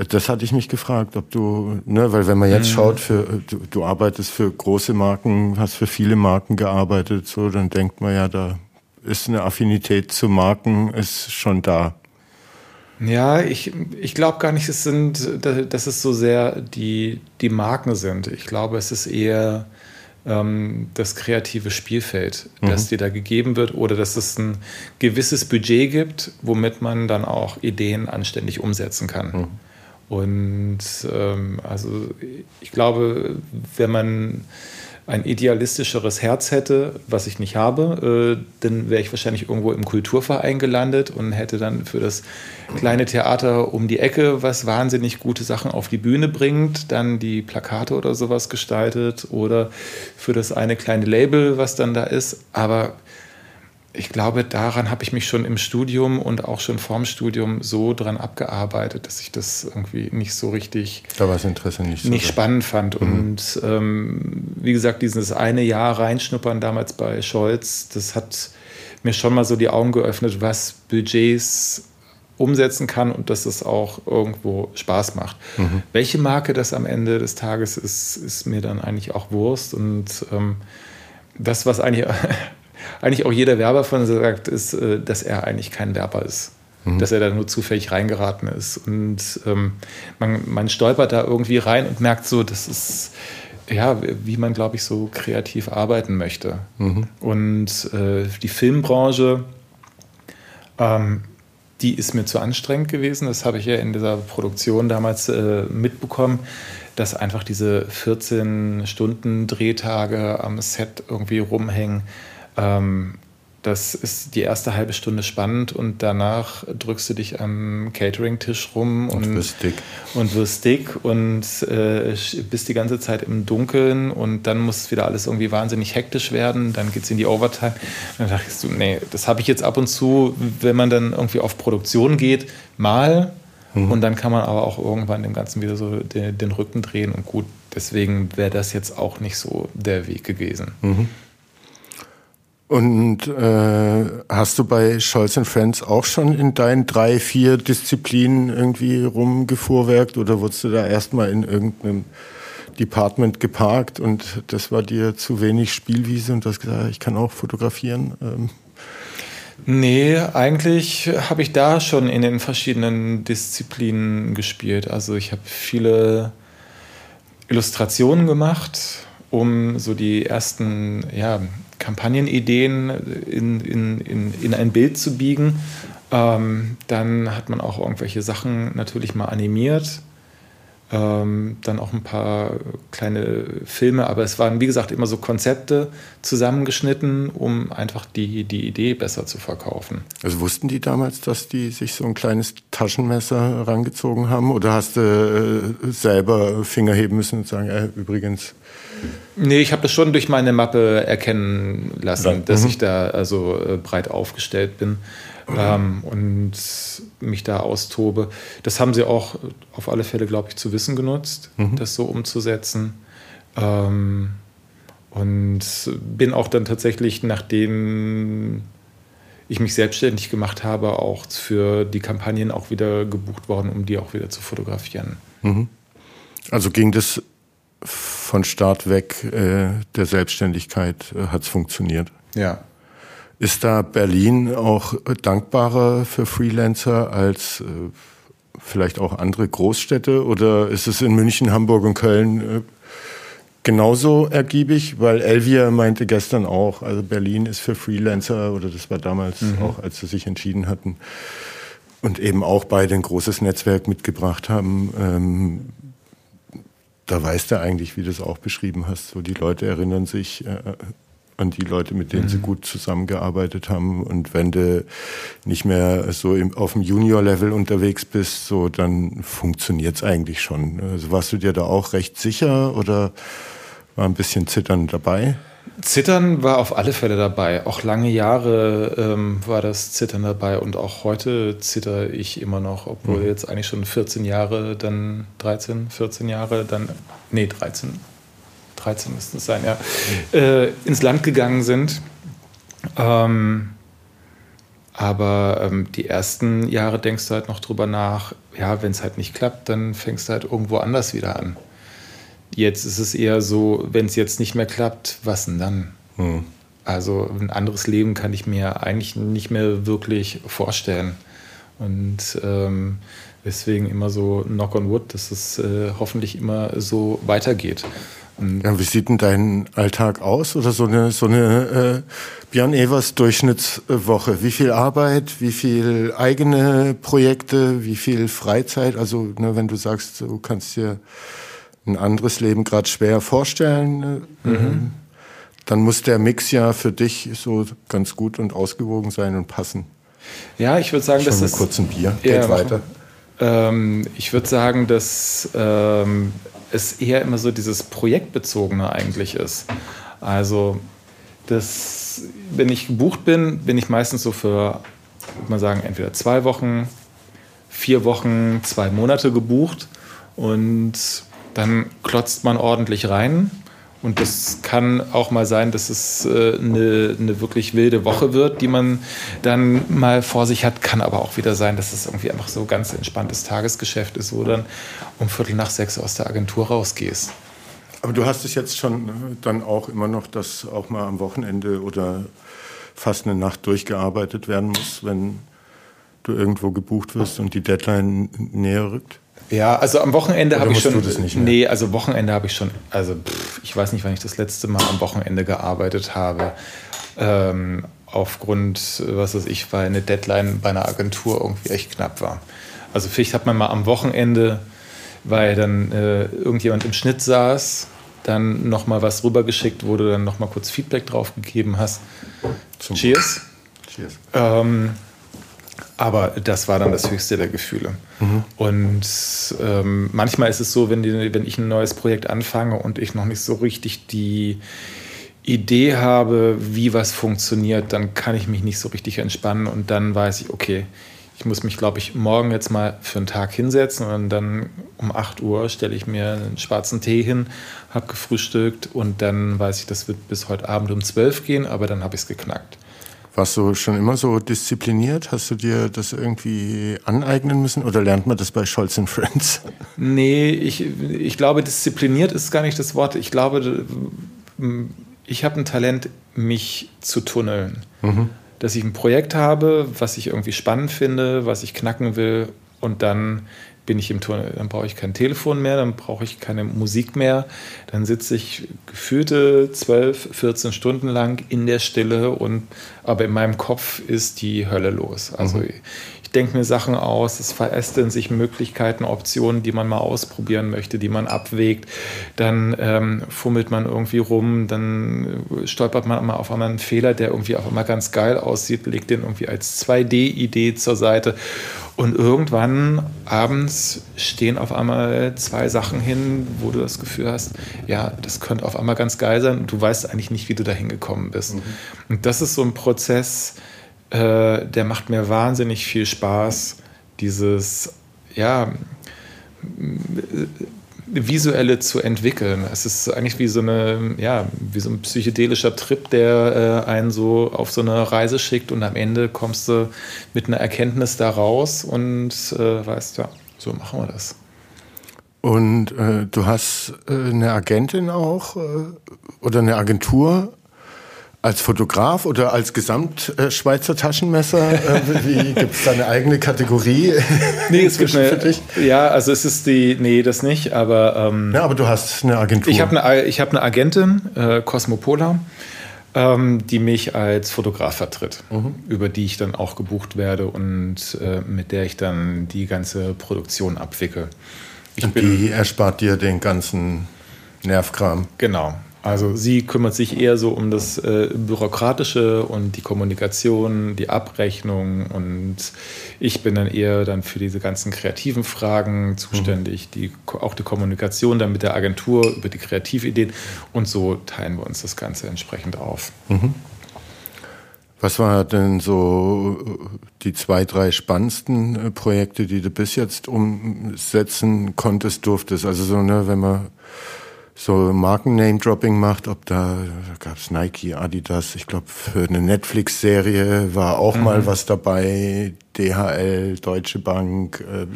[SPEAKER 1] Das hatte ich mich gefragt, ob du, ne, weil wenn man jetzt mhm. schaut, für, du, du arbeitest für große Marken, hast für viele Marken gearbeitet, so, dann denkt man ja, da ist eine Affinität zu Marken, ist schon da.
[SPEAKER 2] Ja, ich, ich glaube gar nicht, es sind, dass es so sehr die, die Marken sind. Ich glaube, es ist eher ähm, das kreative Spielfeld, mhm. das dir da gegeben wird oder dass es ein gewisses Budget gibt, womit man dann auch Ideen anständig umsetzen kann. Mhm. Und ähm, also ich glaube, wenn man ein idealistischeres Herz hätte, was ich nicht habe, äh, dann wäre ich wahrscheinlich irgendwo im Kulturverein gelandet und hätte dann für das kleine Theater um die Ecke, was wahnsinnig gute Sachen auf die Bühne bringt, dann die Plakate oder sowas gestaltet oder für das eine kleine Label, was dann da ist. Aber ich glaube, daran habe ich mich schon im Studium und auch schon vorm Studium so dran abgearbeitet, dass ich das irgendwie nicht so richtig
[SPEAKER 1] da war das Interesse nicht, so
[SPEAKER 2] nicht spannend fand. Mhm. Und ähm, wie gesagt, dieses eine Jahr reinschnuppern damals bei Scholz, das hat mir schon mal so die Augen geöffnet, was Budgets umsetzen kann und dass es auch irgendwo Spaß macht. Mhm. Welche Marke das am Ende des Tages ist, ist mir dann eigentlich auch Wurst. Und ähm, das, was eigentlich eigentlich auch jeder Werber von sagt, ist, äh, dass er eigentlich kein Werber ist. Mhm. Dass er da nur zufällig reingeraten ist. Und ähm, man, man stolpert da irgendwie rein und merkt so, das ist ja, wie man, glaube ich, so kreativ arbeiten möchte. Mhm. Und äh, die Filmbranche, ähm, die ist mir zu anstrengend gewesen. Das habe ich ja in dieser Produktion damals äh, mitbekommen, dass einfach diese 14 Stunden Drehtage am Set irgendwie rumhängen. Ähm, das ist die erste halbe Stunde spannend und danach drückst du dich am Catering-Tisch rum und, und wirst dick. Und wirst dick und äh, bist die ganze Zeit im Dunkeln und dann muss wieder alles irgendwie wahnsinnig hektisch werden. Dann geht es in die Overtime. dann dachte ich so, nee, das habe ich jetzt ab und zu, wenn man dann irgendwie auf Produktion geht, mal. Mhm. Und dann kann man aber auch irgendwann dem Ganzen wieder so den, den Rücken drehen und gut. Deswegen wäre das jetzt auch nicht so der Weg gewesen. Mhm.
[SPEAKER 1] Und äh, hast du bei Scholz Friends auch schon in deinen drei, vier Disziplinen irgendwie rumgefuhrwerkt oder wurdest du da erstmal in irgendeinem Department geparkt und das war dir zu wenig Spielwiese und du hast gesagt, ich kann auch fotografieren? Ähm.
[SPEAKER 2] Nee, eigentlich habe ich da schon in den verschiedenen Disziplinen gespielt. Also ich habe viele Illustrationen gemacht, um so die ersten ja, Kampagnenideen in, in, in, in ein Bild zu biegen. Ähm, dann hat man auch irgendwelche Sachen natürlich mal animiert. Ähm, dann auch ein paar kleine Filme, aber es waren, wie gesagt, immer so Konzepte zusammengeschnitten, um einfach die, die Idee besser zu verkaufen.
[SPEAKER 1] Also wussten die damals, dass die sich so ein kleines Taschenmesser rangezogen haben? Oder hast du äh, selber Finger heben müssen und sagen, äh, übrigens,
[SPEAKER 2] Nee, ich habe das schon durch meine Mappe erkennen lassen, ja. dass mhm. ich da also äh, breit aufgestellt bin ähm, und mich da austobe. Das haben sie auch auf alle Fälle, glaube ich, zu wissen genutzt, mhm. das so umzusetzen. Ähm, und bin auch dann tatsächlich, nachdem ich mich selbstständig gemacht habe, auch für die Kampagnen auch wieder gebucht worden, um die auch wieder zu fotografieren. Mhm.
[SPEAKER 1] Also ging das von Start weg äh, der Selbstständigkeit äh, hat es funktioniert.
[SPEAKER 2] Ja.
[SPEAKER 1] Ist da Berlin auch dankbarer für Freelancer als äh, vielleicht auch andere Großstädte oder ist es in München, Hamburg und Köln äh, genauso ergiebig? Weil Elvia meinte gestern auch, also Berlin ist für Freelancer oder das war damals mhm. auch, als sie sich entschieden hatten und eben auch beide ein großes Netzwerk mitgebracht haben. Ähm, da weißt du eigentlich, wie du es auch beschrieben hast. So die Leute erinnern sich äh, an die Leute, mit denen mhm. sie gut zusammengearbeitet haben. Und wenn du nicht mehr so im, auf dem Junior-Level unterwegs bist, so dann funktioniert es eigentlich schon. Also warst du dir da auch recht sicher oder war ein bisschen Zittern dabei?
[SPEAKER 2] Zittern war auf alle Fälle dabei. Auch lange Jahre ähm, war das Zittern dabei und auch heute zitter ich immer noch, obwohl mhm. jetzt eigentlich schon 14 Jahre, dann 13, 14 Jahre, dann, nee, 13, 13 müssten es sein, ja, mhm. äh, ins Land gegangen sind. Ähm, aber ähm, die ersten Jahre denkst du halt noch drüber nach, ja, wenn es halt nicht klappt, dann fängst du halt irgendwo anders wieder an. Jetzt ist es eher so, wenn es jetzt nicht mehr klappt, was denn dann? Hm. Also ein anderes Leben kann ich mir eigentlich nicht mehr wirklich vorstellen. Und ähm, deswegen immer so knock on wood, dass es äh, hoffentlich immer so weitergeht.
[SPEAKER 1] Ja, wie sieht denn dein Alltag aus oder so eine, so eine äh, Björn Evers Durchschnittswoche? Wie viel Arbeit, wie viel eigene Projekte, wie viel Freizeit? Also ne, wenn du sagst, du kannst dir ein anderes Leben gerade schwer vorstellen, äh, mhm. dann muss der Mix ja für dich so ganz gut und ausgewogen sein und passen.
[SPEAKER 2] Ja, ich würde sagen,
[SPEAKER 1] Schon
[SPEAKER 2] das
[SPEAKER 1] ist kurz ein Bier. Geht weiter.
[SPEAKER 2] Ähm, ich würde sagen, dass ähm, es eher immer so dieses Projektbezogene eigentlich ist. Also, das, wenn ich gebucht bin, bin ich meistens so für, würde man sagen, entweder zwei Wochen, vier Wochen, zwei Monate gebucht und dann klotzt man ordentlich rein. Und das kann auch mal sein, dass es äh, eine, eine wirklich wilde Woche wird, die man dann mal vor sich hat. Kann aber auch wieder sein, dass es irgendwie einfach so ganz entspanntes Tagesgeschäft ist, wo dann um Viertel nach sechs aus der Agentur rausgehst.
[SPEAKER 1] Aber du hast es jetzt schon äh, dann auch immer noch, dass auch mal am Wochenende oder fast eine Nacht durchgearbeitet werden muss, wenn du irgendwo gebucht wirst und die Deadline näher rückt?
[SPEAKER 2] Ja, also am Wochenende habe ich schon.
[SPEAKER 1] Du das nicht mehr?
[SPEAKER 2] Nee, also Wochenende habe ich schon. Also pff, ich weiß nicht, wann ich das letzte Mal am Wochenende gearbeitet habe. Ähm, aufgrund, was weiß ich, weil eine Deadline bei einer Agentur irgendwie echt knapp war. Also vielleicht hat man mal am Wochenende, weil dann äh, irgendjemand im Schnitt saß, dann noch mal was rübergeschickt, du dann noch mal kurz Feedback drauf gegeben hast.
[SPEAKER 1] Zum
[SPEAKER 2] Cheers.
[SPEAKER 1] Cheers.
[SPEAKER 2] Ähm, aber das war dann das höchste der Gefühle.
[SPEAKER 1] Mhm.
[SPEAKER 2] Und ähm, manchmal ist es so, wenn, die, wenn ich ein neues Projekt anfange und ich noch nicht so richtig die Idee habe, wie was funktioniert, dann kann ich mich nicht so richtig entspannen und dann weiß ich, okay, ich muss mich, glaube ich, morgen jetzt mal für einen Tag hinsetzen und dann um 8 Uhr stelle ich mir einen schwarzen Tee hin, habe gefrühstückt und dann weiß ich, das wird bis heute Abend um 12 gehen, aber dann habe ich es geknackt.
[SPEAKER 1] Warst du schon immer so diszipliniert? Hast du dir das irgendwie aneignen müssen oder lernt man das bei Scholz Friends?
[SPEAKER 2] Nee, ich, ich glaube, diszipliniert ist gar nicht das Wort. Ich glaube, ich habe ein Talent, mich zu tunneln.
[SPEAKER 1] Mhm.
[SPEAKER 2] Dass ich ein Projekt habe, was ich irgendwie spannend finde, was ich knacken will und dann bin ich im Tunnel. Dann brauche ich kein Telefon mehr, dann brauche ich keine Musik mehr. Dann sitze ich gefühlte 12, 14 Stunden lang in der Stille und aber in meinem Kopf ist die Hölle los. Also mhm. ich denke mir Sachen aus, es verästeln sich Möglichkeiten, Optionen, die man mal ausprobieren möchte, die man abwägt. Dann ähm, fummelt man irgendwie rum, dann stolpert man mal auf einmal einen Fehler, der irgendwie auf einmal ganz geil aussieht, legt den irgendwie als 2D-Idee zur Seite und irgendwann abends stehen auf einmal zwei Sachen hin, wo du das Gefühl hast, ja, das könnte auf einmal ganz geil sein und du weißt eigentlich nicht, wie du da hingekommen bist. Mhm. Und das ist so ein Prozess, äh, der macht mir wahnsinnig viel Spaß. Dieses, ja, visuelle zu entwickeln. Es ist eigentlich wie so eine, ja, wie so ein psychedelischer Trip, der äh, einen so auf so eine Reise schickt und am Ende kommst du mit einer Erkenntnis da raus und äh, weißt, ja, so machen wir das.
[SPEAKER 1] Und äh, du hast äh, eine Agentin auch äh, oder eine Agentur als Fotograf oder als Gesamtschweizer Taschenmesser? Äh, wie gibt es da eine eigene Kategorie?
[SPEAKER 2] Nee, es gibt eine, Ja, also es ist die, nee, das nicht, aber. Ähm,
[SPEAKER 1] ja, aber du hast eine Agentur.
[SPEAKER 2] Ich habe eine, ich hab eine Agentin, äh, Cosmopola, ähm, die mich als Fotograf vertritt, mhm. über die ich dann auch gebucht werde und äh, mit der ich dann die ganze Produktion abwickle.
[SPEAKER 1] Ich und die erspart dir den ganzen Nervkram.
[SPEAKER 2] Genau. Also sie kümmert sich eher so um das äh, Bürokratische und die Kommunikation, die Abrechnung und ich bin dann eher dann für diese ganzen kreativen Fragen zuständig, mhm. die, auch die Kommunikation dann mit der Agentur über die Kreativideen und so teilen wir uns das Ganze entsprechend auf.
[SPEAKER 1] Mhm. Was war denn so die zwei, drei spannendsten äh, Projekte, die du bis jetzt umsetzen konntest, durftest? Also so, ne, wenn man so Marken-Name-Dropping macht, ob da, da gab es Nike, Adidas, ich glaube für eine Netflix-Serie war auch mhm. mal was dabei, DHL, Deutsche Bank, äh,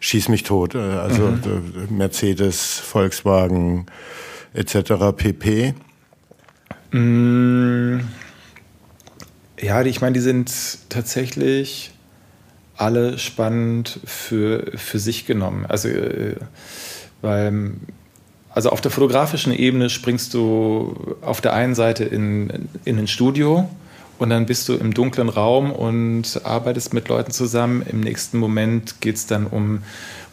[SPEAKER 1] schieß mich tot, äh, also mhm. Mercedes, Volkswagen etc. pp.
[SPEAKER 2] Mm, ja, ich meine, die sind tatsächlich alle spannend für, für sich genommen. Also, äh, weil also auf der fotografischen Ebene springst du auf der einen Seite in, in ein Studio und dann bist du im dunklen Raum und arbeitest mit Leuten zusammen. Im nächsten Moment geht es dann um,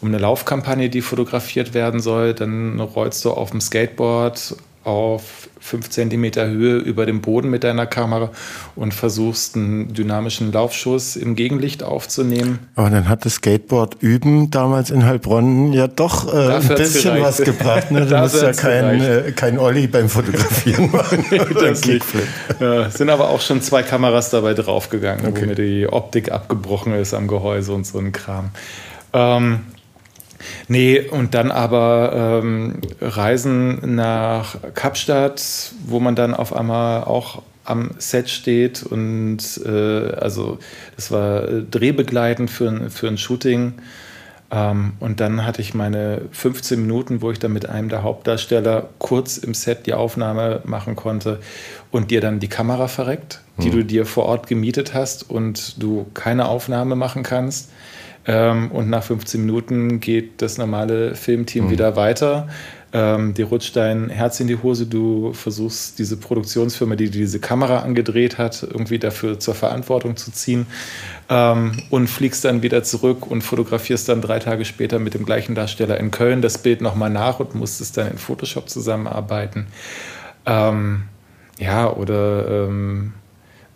[SPEAKER 2] um eine Laufkampagne, die fotografiert werden soll. Dann rollst du auf dem Skateboard auf 5 cm Höhe über dem Boden mit deiner Kamera und versuchst einen dynamischen Laufschuss im Gegenlicht aufzunehmen.
[SPEAKER 1] Aber dann hat das Skateboard üben damals in Heilbronn ja doch äh, ein bisschen gereicht. was gebracht. Ne? Du musst ja kein, äh, kein Olli beim Fotografieren machen.
[SPEAKER 2] das ja, sind aber auch schon zwei Kameras dabei draufgegangen, okay. wo mir die Optik abgebrochen ist am Gehäuse und so ein Kram. Ähm, Nee, und dann aber ähm, Reisen nach Kapstadt, wo man dann auf einmal auch am Set steht und äh, also das war drehbegleitend für, für ein Shooting. Ähm, und dann hatte ich meine 15 Minuten, wo ich dann mit einem der Hauptdarsteller kurz im Set die Aufnahme machen konnte und dir dann die Kamera verreckt, die mhm. du dir vor Ort gemietet hast und du keine Aufnahme machen kannst. Ähm, und nach 15 Minuten geht das normale Filmteam mhm. wieder weiter. Ähm, dir rutscht dein Herz in die Hose. Du versuchst, diese Produktionsfirma, die diese Kamera angedreht hat, irgendwie dafür zur Verantwortung zu ziehen. Ähm, und fliegst dann wieder zurück und fotografierst dann drei Tage später mit dem gleichen Darsteller in Köln das Bild nochmal nach und musstest dann in Photoshop zusammenarbeiten. Ähm, ja, oder ähm,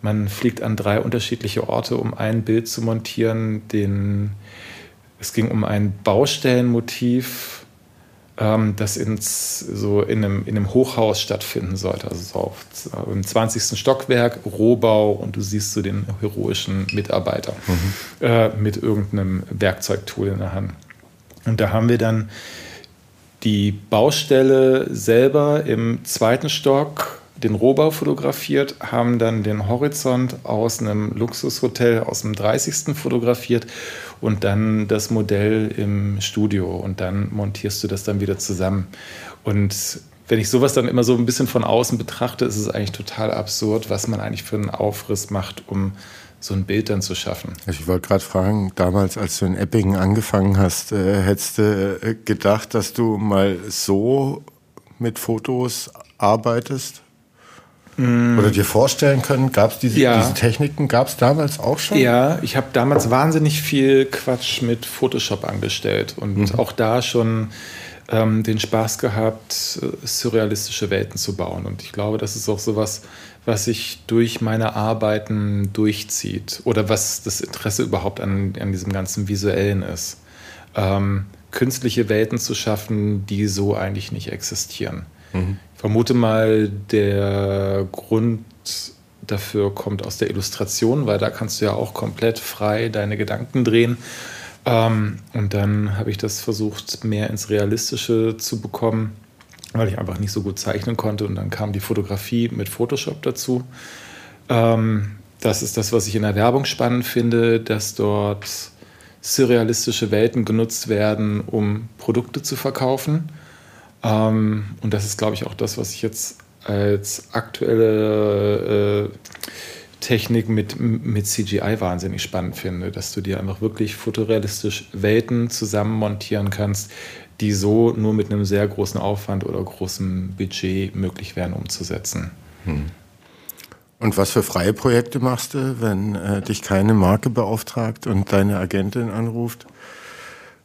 [SPEAKER 2] man fliegt an drei unterschiedliche Orte, um ein Bild zu montieren. Den, es ging um ein Baustellenmotiv, ähm, das ins, so in, einem, in einem Hochhaus stattfinden sollte. Also so auf, im 20. Stockwerk, Rohbau und du siehst so den heroischen Mitarbeiter mhm. äh, mit irgendeinem Werkzeugtool in der Hand. Und da haben wir dann die Baustelle selber im zweiten Stock den Rohbau fotografiert, haben dann den Horizont aus einem Luxushotel aus dem 30. fotografiert und dann das Modell im Studio und dann montierst du das dann wieder zusammen. Und wenn ich sowas dann immer so ein bisschen von außen betrachte, ist es eigentlich total absurd, was man eigentlich für einen Aufriss macht, um so ein Bild dann zu schaffen.
[SPEAKER 1] Ich wollte gerade fragen, damals, als du in Eppingen angefangen hast, äh, hättest du äh, gedacht, dass du mal so mit Fotos arbeitest? Mm. Oder dir vorstellen können, gab es diese, ja. diese Techniken, gab es damals auch schon?
[SPEAKER 2] Ja, ich habe damals wahnsinnig viel Quatsch mit Photoshop angestellt und mhm. auch da schon ähm, den Spaß gehabt, äh, surrealistische Welten zu bauen. Und ich glaube, das ist auch sowas, was sich durch meine Arbeiten durchzieht oder was das Interesse überhaupt an, an diesem ganzen Visuellen ist. Ähm, künstliche Welten zu schaffen, die so eigentlich nicht existieren. Mhm vermute mal, der Grund dafür kommt aus der Illustration, weil da kannst du ja auch komplett frei deine Gedanken drehen. Ähm, und dann habe ich das versucht, mehr ins Realistische zu bekommen, weil ich einfach nicht so gut zeichnen konnte. Und dann kam die Fotografie mit Photoshop dazu. Ähm, das ist das, was ich in der Werbung spannend finde, dass dort surrealistische Welten genutzt werden, um Produkte zu verkaufen. Ähm, und das ist, glaube ich, auch das, was ich jetzt als aktuelle äh, Technik mit, mit CGI wahnsinnig spannend finde, dass du dir einfach wirklich fotorealistisch Welten zusammen montieren kannst, die so nur mit einem sehr großen Aufwand oder großem Budget möglich wären umzusetzen. Hm.
[SPEAKER 1] Und was für freie Projekte machst du, wenn äh, dich keine Marke beauftragt und deine Agentin anruft?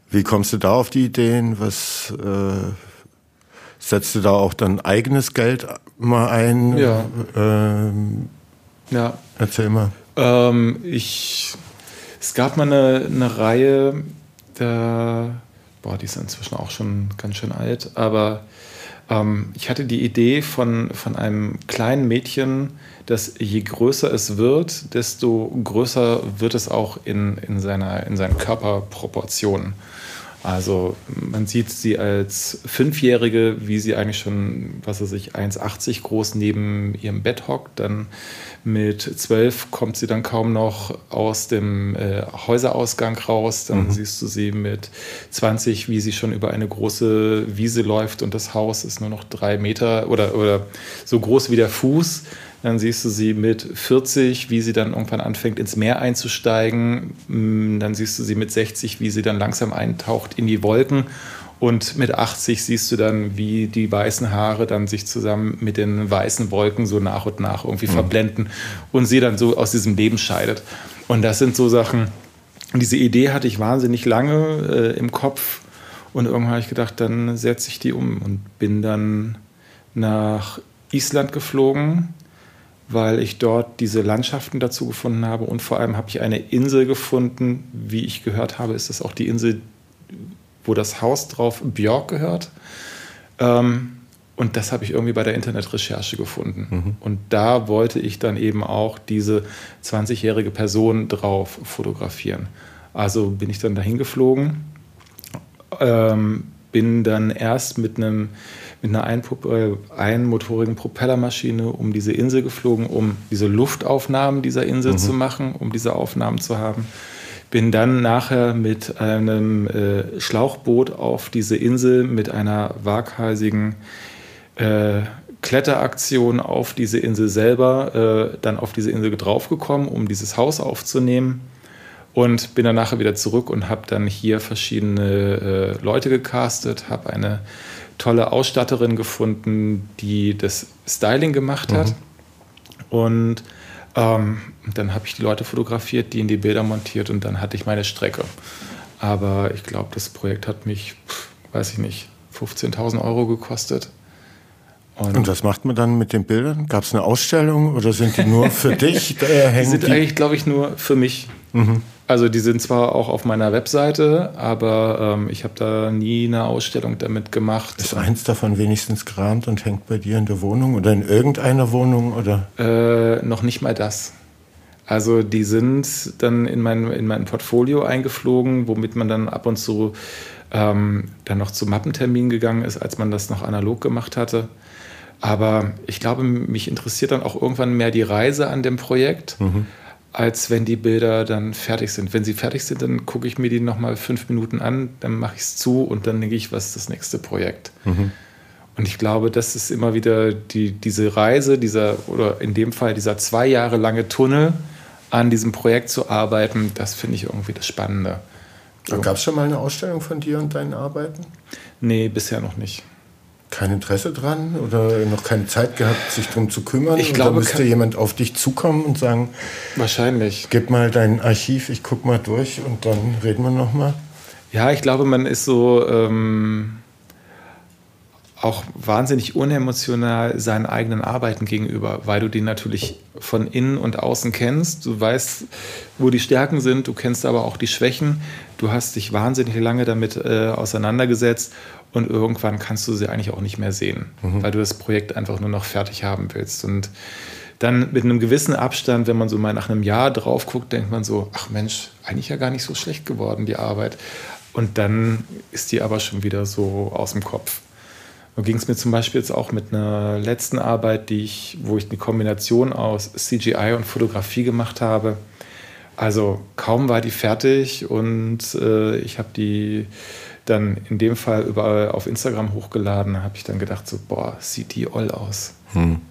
[SPEAKER 1] Wie kommst du da auf die Ideen? Was, äh, Setzt du da auch dann eigenes Geld mal ein?
[SPEAKER 2] Ja. Ähm, ja.
[SPEAKER 1] Erzähl mal.
[SPEAKER 2] Ähm, ich, es gab mal eine, eine Reihe, da, boah, die ist inzwischen auch schon ganz schön alt, aber ähm, ich hatte die Idee von, von einem kleinen Mädchen, dass je größer es wird, desto größer wird es auch in, in, seiner, in seinen Körperproportionen. Also man sieht sie als Fünfjährige, wie sie eigentlich schon, was weiß ich, 1,80 groß neben ihrem Bett hockt. Dann mit zwölf kommt sie dann kaum noch aus dem äh, Häuserausgang raus. Dann mhm. siehst du sie mit 20, wie sie schon über eine große Wiese läuft und das Haus ist nur noch drei Meter oder, oder so groß wie der Fuß. Dann siehst du sie mit 40, wie sie dann irgendwann anfängt, ins Meer einzusteigen. Mm, dann siehst du sie mit 60, wie sie dann langsam eintaucht in die Wolken. Und mit 80 siehst du dann, wie die weißen Haare dann sich zusammen mit den weißen Wolken so nach und nach irgendwie mhm. verblenden und sie dann so aus diesem Leben scheidet. Und das sind so Sachen, diese Idee hatte ich wahnsinnig lange äh, im Kopf. Und irgendwann habe ich gedacht, dann setze ich die um und bin dann nach Island geflogen, weil ich dort diese Landschaften dazu gefunden habe. Und vor allem habe ich eine Insel gefunden. Wie ich gehört habe, ist das auch die Insel, wo das Haus drauf Björk gehört. Ähm, und das habe ich irgendwie bei der Internetrecherche gefunden. Mhm. Und da wollte ich dann eben auch diese 20-jährige Person drauf fotografieren. Also bin ich dann dahin geflogen, ähm, bin dann erst mit einem mit einer äh, einmotorigen Propellermaschine um diese Insel geflogen, um diese Luftaufnahmen dieser Insel mhm. zu machen, um diese Aufnahmen zu haben. Bin dann nachher mit einem äh, Schlauchboot auf diese Insel mit einer waghalsigen äh, Kletteraktion auf diese Insel selber, äh, dann auf diese Insel draufgekommen, um dieses Haus aufzunehmen. Und bin dann nachher wieder zurück und habe dann hier verschiedene äh, Leute gecastet, habe eine tolle Ausstatterin gefunden, die das Styling gemacht hat. Mhm. Und ähm, dann habe ich die Leute fotografiert, die in die Bilder montiert und dann hatte ich meine Strecke. Aber ich glaube, das Projekt hat mich, weiß ich nicht, 15.000 Euro gekostet.
[SPEAKER 1] Und, und, was macht man dann mit den Bildern? Gab es eine Ausstellung oder sind die nur für dich?
[SPEAKER 2] Äh, die sind eigentlich, glaube ich, nur für mich. Mhm. Also die sind zwar auch auf meiner Webseite, aber ähm, ich habe da nie eine Ausstellung damit gemacht.
[SPEAKER 1] Ist eins davon wenigstens gerahmt und hängt bei dir in der Wohnung oder in irgendeiner Wohnung oder?
[SPEAKER 2] Äh, noch nicht mal das. Also die sind dann in mein, in mein Portfolio eingeflogen, womit man dann ab und zu ähm, dann noch zu Mappentermin gegangen ist, als man das noch analog gemacht hatte. Aber ich glaube, mich interessiert dann auch irgendwann mehr die Reise an dem Projekt. Mhm als wenn die Bilder dann fertig sind. Wenn sie fertig sind, dann gucke ich mir die nochmal fünf Minuten an, dann mache ich es zu und dann denke ich, was ist das nächste Projekt? Mhm. Und ich glaube, das ist immer wieder die, diese Reise, dieser, oder in dem Fall dieser zwei Jahre lange Tunnel, an diesem Projekt zu arbeiten, das finde ich irgendwie das Spannende.
[SPEAKER 1] So. Gab es schon mal eine Ausstellung von dir und deinen Arbeiten?
[SPEAKER 2] Nee, bisher noch nicht
[SPEAKER 1] kein Interesse dran oder noch keine Zeit gehabt, sich darum zu kümmern? Ich glaube, oder müsste jemand auf dich zukommen und sagen,
[SPEAKER 2] wahrscheinlich.
[SPEAKER 1] Gib mal dein Archiv, ich guck mal durch und dann reden wir noch mal.
[SPEAKER 2] Ja, ich glaube, man ist so ähm, auch wahnsinnig unemotional seinen eigenen Arbeiten gegenüber, weil du die natürlich von innen und außen kennst. Du weißt, wo die Stärken sind, du kennst aber auch die Schwächen. Du hast dich wahnsinnig lange damit äh, auseinandergesetzt und irgendwann kannst du sie eigentlich auch nicht mehr sehen, mhm. weil du das Projekt einfach nur noch fertig haben willst. Und dann mit einem gewissen Abstand, wenn man so mal nach einem Jahr drauf guckt, denkt man so, ach Mensch, eigentlich ja gar nicht so schlecht geworden, die Arbeit. Und dann ist die aber schon wieder so aus dem Kopf. So ging es mir zum Beispiel jetzt auch mit einer letzten Arbeit, die ich, wo ich eine Kombination aus CGI und Fotografie gemacht habe. Also kaum war die fertig und äh, ich habe die dann in dem Fall überall auf Instagram hochgeladen, habe ich dann gedacht, so, boah, sieht die all aus. Hm.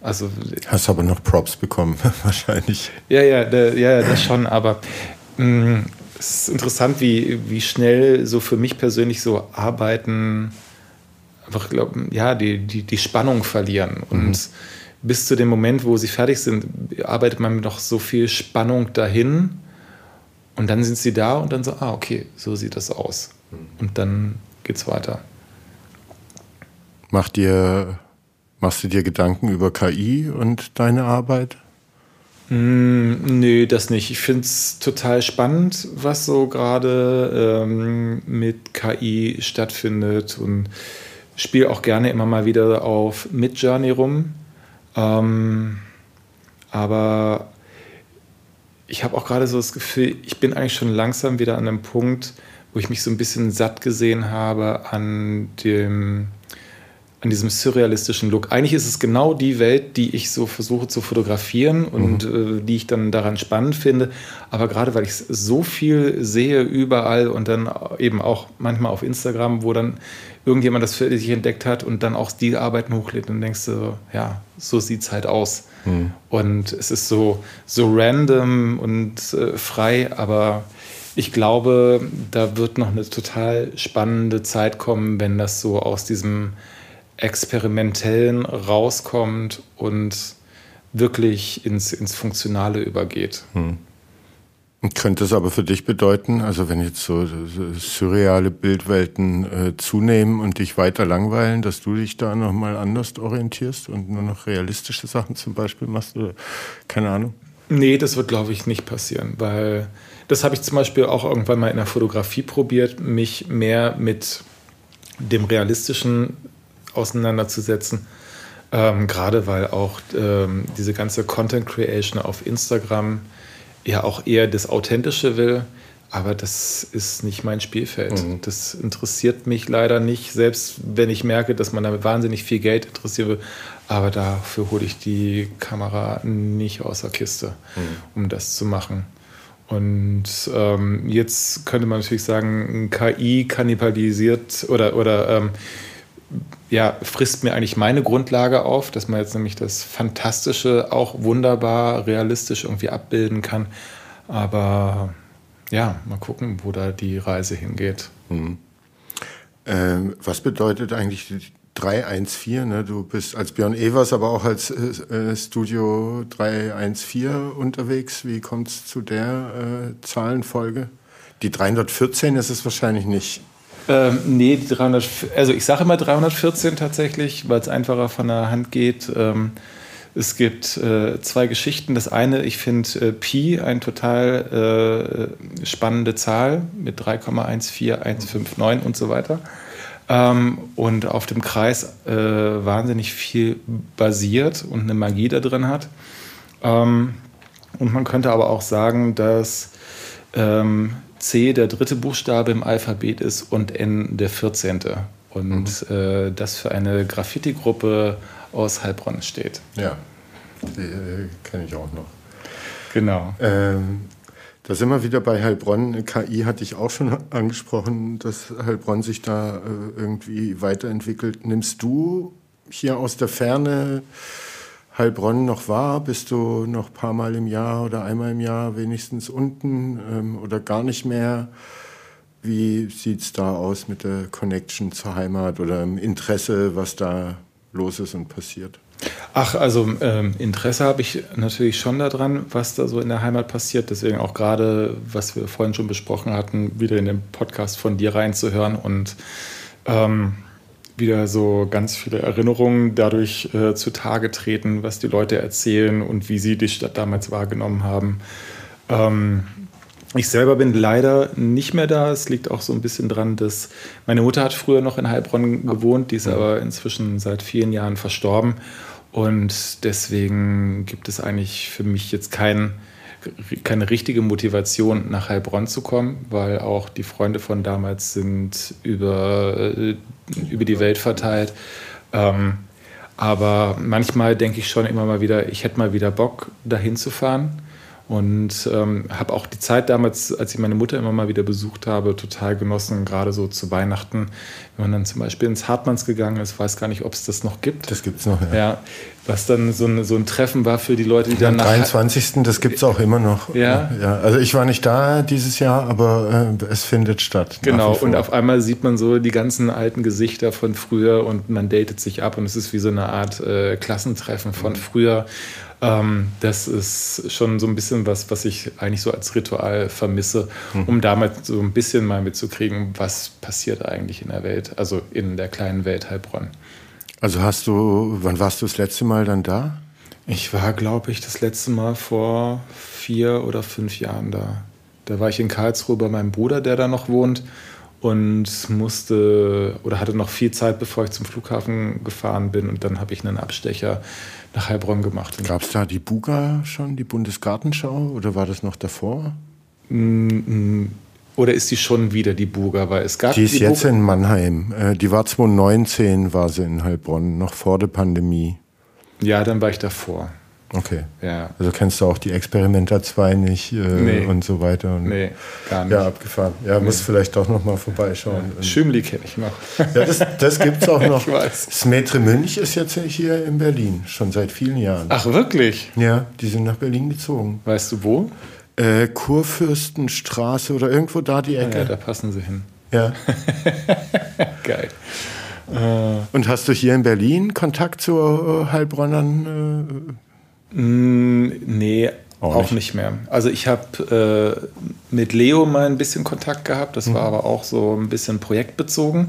[SPEAKER 1] Also, Hast aber noch Props bekommen, wahrscheinlich.
[SPEAKER 2] Ja, ja, da, ja, das schon, aber mh, hm, es ist interessant, wie, wie schnell so für mich persönlich so Arbeiten einfach, glaub, ja, die, die, die Spannung verlieren. Und mhm. bis zu dem Moment, wo sie fertig sind, arbeitet man mit noch so viel Spannung dahin. Und dann sind sie da und dann so, ah, okay, so sieht das aus. Und dann geht's weiter.
[SPEAKER 1] Macht dir, machst du dir Gedanken über KI und deine Arbeit?
[SPEAKER 2] Mm, nö, das nicht. Ich finde es total spannend, was so gerade ähm, mit KI stattfindet und spiele auch gerne immer mal wieder auf Midjourney rum. Ähm, aber ich habe auch gerade so das Gefühl, ich bin eigentlich schon langsam wieder an einem Punkt, wo ich mich so ein bisschen satt gesehen habe an dem an diesem surrealistischen Look. Eigentlich ist es genau die Welt, die ich so versuche zu fotografieren und mhm. äh, die ich dann daran spannend finde. Aber gerade weil ich so viel sehe überall und dann eben auch manchmal auf Instagram, wo dann irgendjemand das für sich entdeckt hat und dann auch die Arbeiten hochlädt und denkst du, ja, so sieht es halt aus. Mhm. Und es ist so, so random und äh, frei, aber ich glaube, da wird noch eine total spannende Zeit kommen, wenn das so aus diesem Experimentellen rauskommt und wirklich ins, ins Funktionale übergeht. Hm.
[SPEAKER 1] Könnte es aber für dich bedeuten, also wenn jetzt so, so surreale Bildwelten äh, zunehmen und dich weiter langweilen, dass du dich da nochmal anders orientierst und nur noch realistische Sachen zum Beispiel machst oder keine Ahnung?
[SPEAKER 2] Nee, das wird, glaube ich, nicht passieren, weil das habe ich zum Beispiel auch irgendwann mal in der Fotografie probiert, mich mehr mit dem Realistischen auseinanderzusetzen. Ähm, Gerade weil auch ähm, diese ganze Content Creation auf Instagram ja auch eher das Authentische will. Aber das ist nicht mein Spielfeld. Mhm. Das interessiert mich leider nicht, selbst wenn ich merke, dass man damit wahnsinnig viel Geld interessieren will. Aber dafür hole ich die Kamera nicht aus der Kiste, mhm. um das zu machen. Und ähm, jetzt könnte man natürlich sagen, KI kannibalisiert oder, oder ähm, ja, frisst mir eigentlich meine Grundlage auf, dass man jetzt nämlich das Fantastische auch wunderbar realistisch irgendwie abbilden kann. Aber ja, mal gucken, wo da die Reise hingeht. Hm.
[SPEAKER 1] Ähm, was bedeutet eigentlich 314? Ne? Du bist als Björn Evers, aber auch als äh, Studio 314 unterwegs. Wie kommt es zu der äh, Zahlenfolge? Die 314 ist es wahrscheinlich nicht.
[SPEAKER 2] Ähm, nee, die 300, also ich sage immer 314 tatsächlich, weil es einfacher von der Hand geht. Ähm, es gibt äh, zwei Geschichten. Das eine, ich finde äh, Pi eine total äh, spannende Zahl mit 3,14159 und so weiter. Ähm, und auf dem Kreis äh, wahnsinnig viel basiert und eine Magie da drin hat. Ähm, und man könnte aber auch sagen, dass ähm, C der dritte Buchstabe im Alphabet ist und N der 14. Und mhm. äh, das für eine Graffiti-Gruppe aus Heilbronn steht.
[SPEAKER 1] Ja, die äh, kenne ich auch noch.
[SPEAKER 2] Genau.
[SPEAKER 1] Ähm, da sind wir wieder bei Heilbronn. KI hatte ich auch schon angesprochen, dass Heilbronn sich da äh, irgendwie weiterentwickelt. Nimmst du hier aus der Ferne Heilbronn noch wahr? Bist du noch ein paar Mal im Jahr oder einmal im Jahr wenigstens unten ähm, oder gar nicht mehr? Wie sieht es da aus mit der Connection zur Heimat oder im Interesse, was da los ist und passiert?
[SPEAKER 2] Ach, also ähm, Interesse habe ich natürlich schon daran, was da so in der Heimat passiert. Deswegen auch gerade, was wir vorhin schon besprochen hatten, wieder in den Podcast von dir reinzuhören und ähm, wieder so ganz viele Erinnerungen dadurch äh, zutage treten, was die Leute erzählen und wie sie die Stadt damals wahrgenommen haben. Ähm, ich selber bin leider nicht mehr da. Es liegt auch so ein bisschen dran, dass meine Mutter hat früher noch in Heilbronn gewohnt, die ist aber inzwischen seit vielen Jahren verstorben. Und deswegen gibt es eigentlich für mich jetzt kein, keine richtige Motivation, nach Heilbronn zu kommen, weil auch die Freunde von damals sind über, äh, über die Welt verteilt. Ähm, aber manchmal denke ich schon immer mal wieder, ich hätte mal wieder Bock, dahin zu fahren. Und ähm, habe auch die Zeit damals, als ich meine Mutter immer mal wieder besucht habe, total genossen, gerade so zu Weihnachten, wenn man dann zum Beispiel ins Hartmanns gegangen ist, weiß gar nicht, ob es das noch gibt.
[SPEAKER 1] Das gibt es noch,
[SPEAKER 2] ja. ja. Was dann so ein, so ein Treffen war für die Leute, die dann
[SPEAKER 1] Am 23. das gibt es auch immer noch.
[SPEAKER 2] Ja?
[SPEAKER 1] ja. Also ich war nicht da dieses Jahr, aber äh, es findet statt.
[SPEAKER 2] Genau, und auf einmal sieht man so die ganzen alten Gesichter von früher und man datet sich ab und es ist wie so eine Art äh, Klassentreffen von mhm. früher. Ähm, das ist schon so ein bisschen was, was ich eigentlich so als Ritual vermisse, mhm. um damals so ein bisschen mal mitzukriegen, was passiert eigentlich in der Welt, also in der kleinen Welt Heilbronn.
[SPEAKER 1] Also hast du, wann warst du das letzte Mal dann da?
[SPEAKER 2] Ich war, glaube ich, das letzte Mal vor vier oder fünf Jahren da. Da war ich in Karlsruhe bei meinem Bruder, der da noch wohnt und musste oder hatte noch viel Zeit, bevor ich zum Flughafen gefahren bin. Und dann habe ich einen Abstecher nach Heilbronn gemacht.
[SPEAKER 1] Gab es da die Buga schon, die Bundesgartenschau, oder war das noch davor?
[SPEAKER 2] Mm, mm, oder ist die schon wieder die Buga? Weil es gab
[SPEAKER 1] die ist die jetzt Buga in Mannheim. Äh, die war 2019, war sie in Heilbronn, noch vor der Pandemie.
[SPEAKER 2] Ja, dann war ich davor.
[SPEAKER 1] Okay.
[SPEAKER 2] Ja.
[SPEAKER 1] Also kennst du auch die Experimenta 2 nicht äh, nee. und so weiter. Und,
[SPEAKER 2] nee, gar nicht.
[SPEAKER 1] Ja, abgefahren. Ja, nee. muss vielleicht doch noch mal vorbeischauen.
[SPEAKER 2] Ja, Schümli kenne ich noch.
[SPEAKER 1] Ja, das, das gibt es auch noch.
[SPEAKER 2] ich weiß.
[SPEAKER 1] Smetre Münch ist jetzt hier in Berlin, schon seit vielen Jahren.
[SPEAKER 2] Ach, wirklich?
[SPEAKER 1] Ja, die sind nach Berlin gezogen.
[SPEAKER 2] Weißt du wo?
[SPEAKER 1] Äh, Kurfürstenstraße oder irgendwo da die Ecke.
[SPEAKER 2] Ja, da passen sie hin.
[SPEAKER 1] Ja.
[SPEAKER 2] Geil.
[SPEAKER 1] Und hast du hier in Berlin Kontakt zu äh, Heilbronnern?
[SPEAKER 2] Mm, nee,
[SPEAKER 1] Auch
[SPEAKER 2] auch,
[SPEAKER 1] nicht.
[SPEAKER 2] nicht. mehr. Also ich habe äh, mit Leo mal ein bisschen Kontakt gehabt. Das war aber auch so ein bisschen projektbezogen.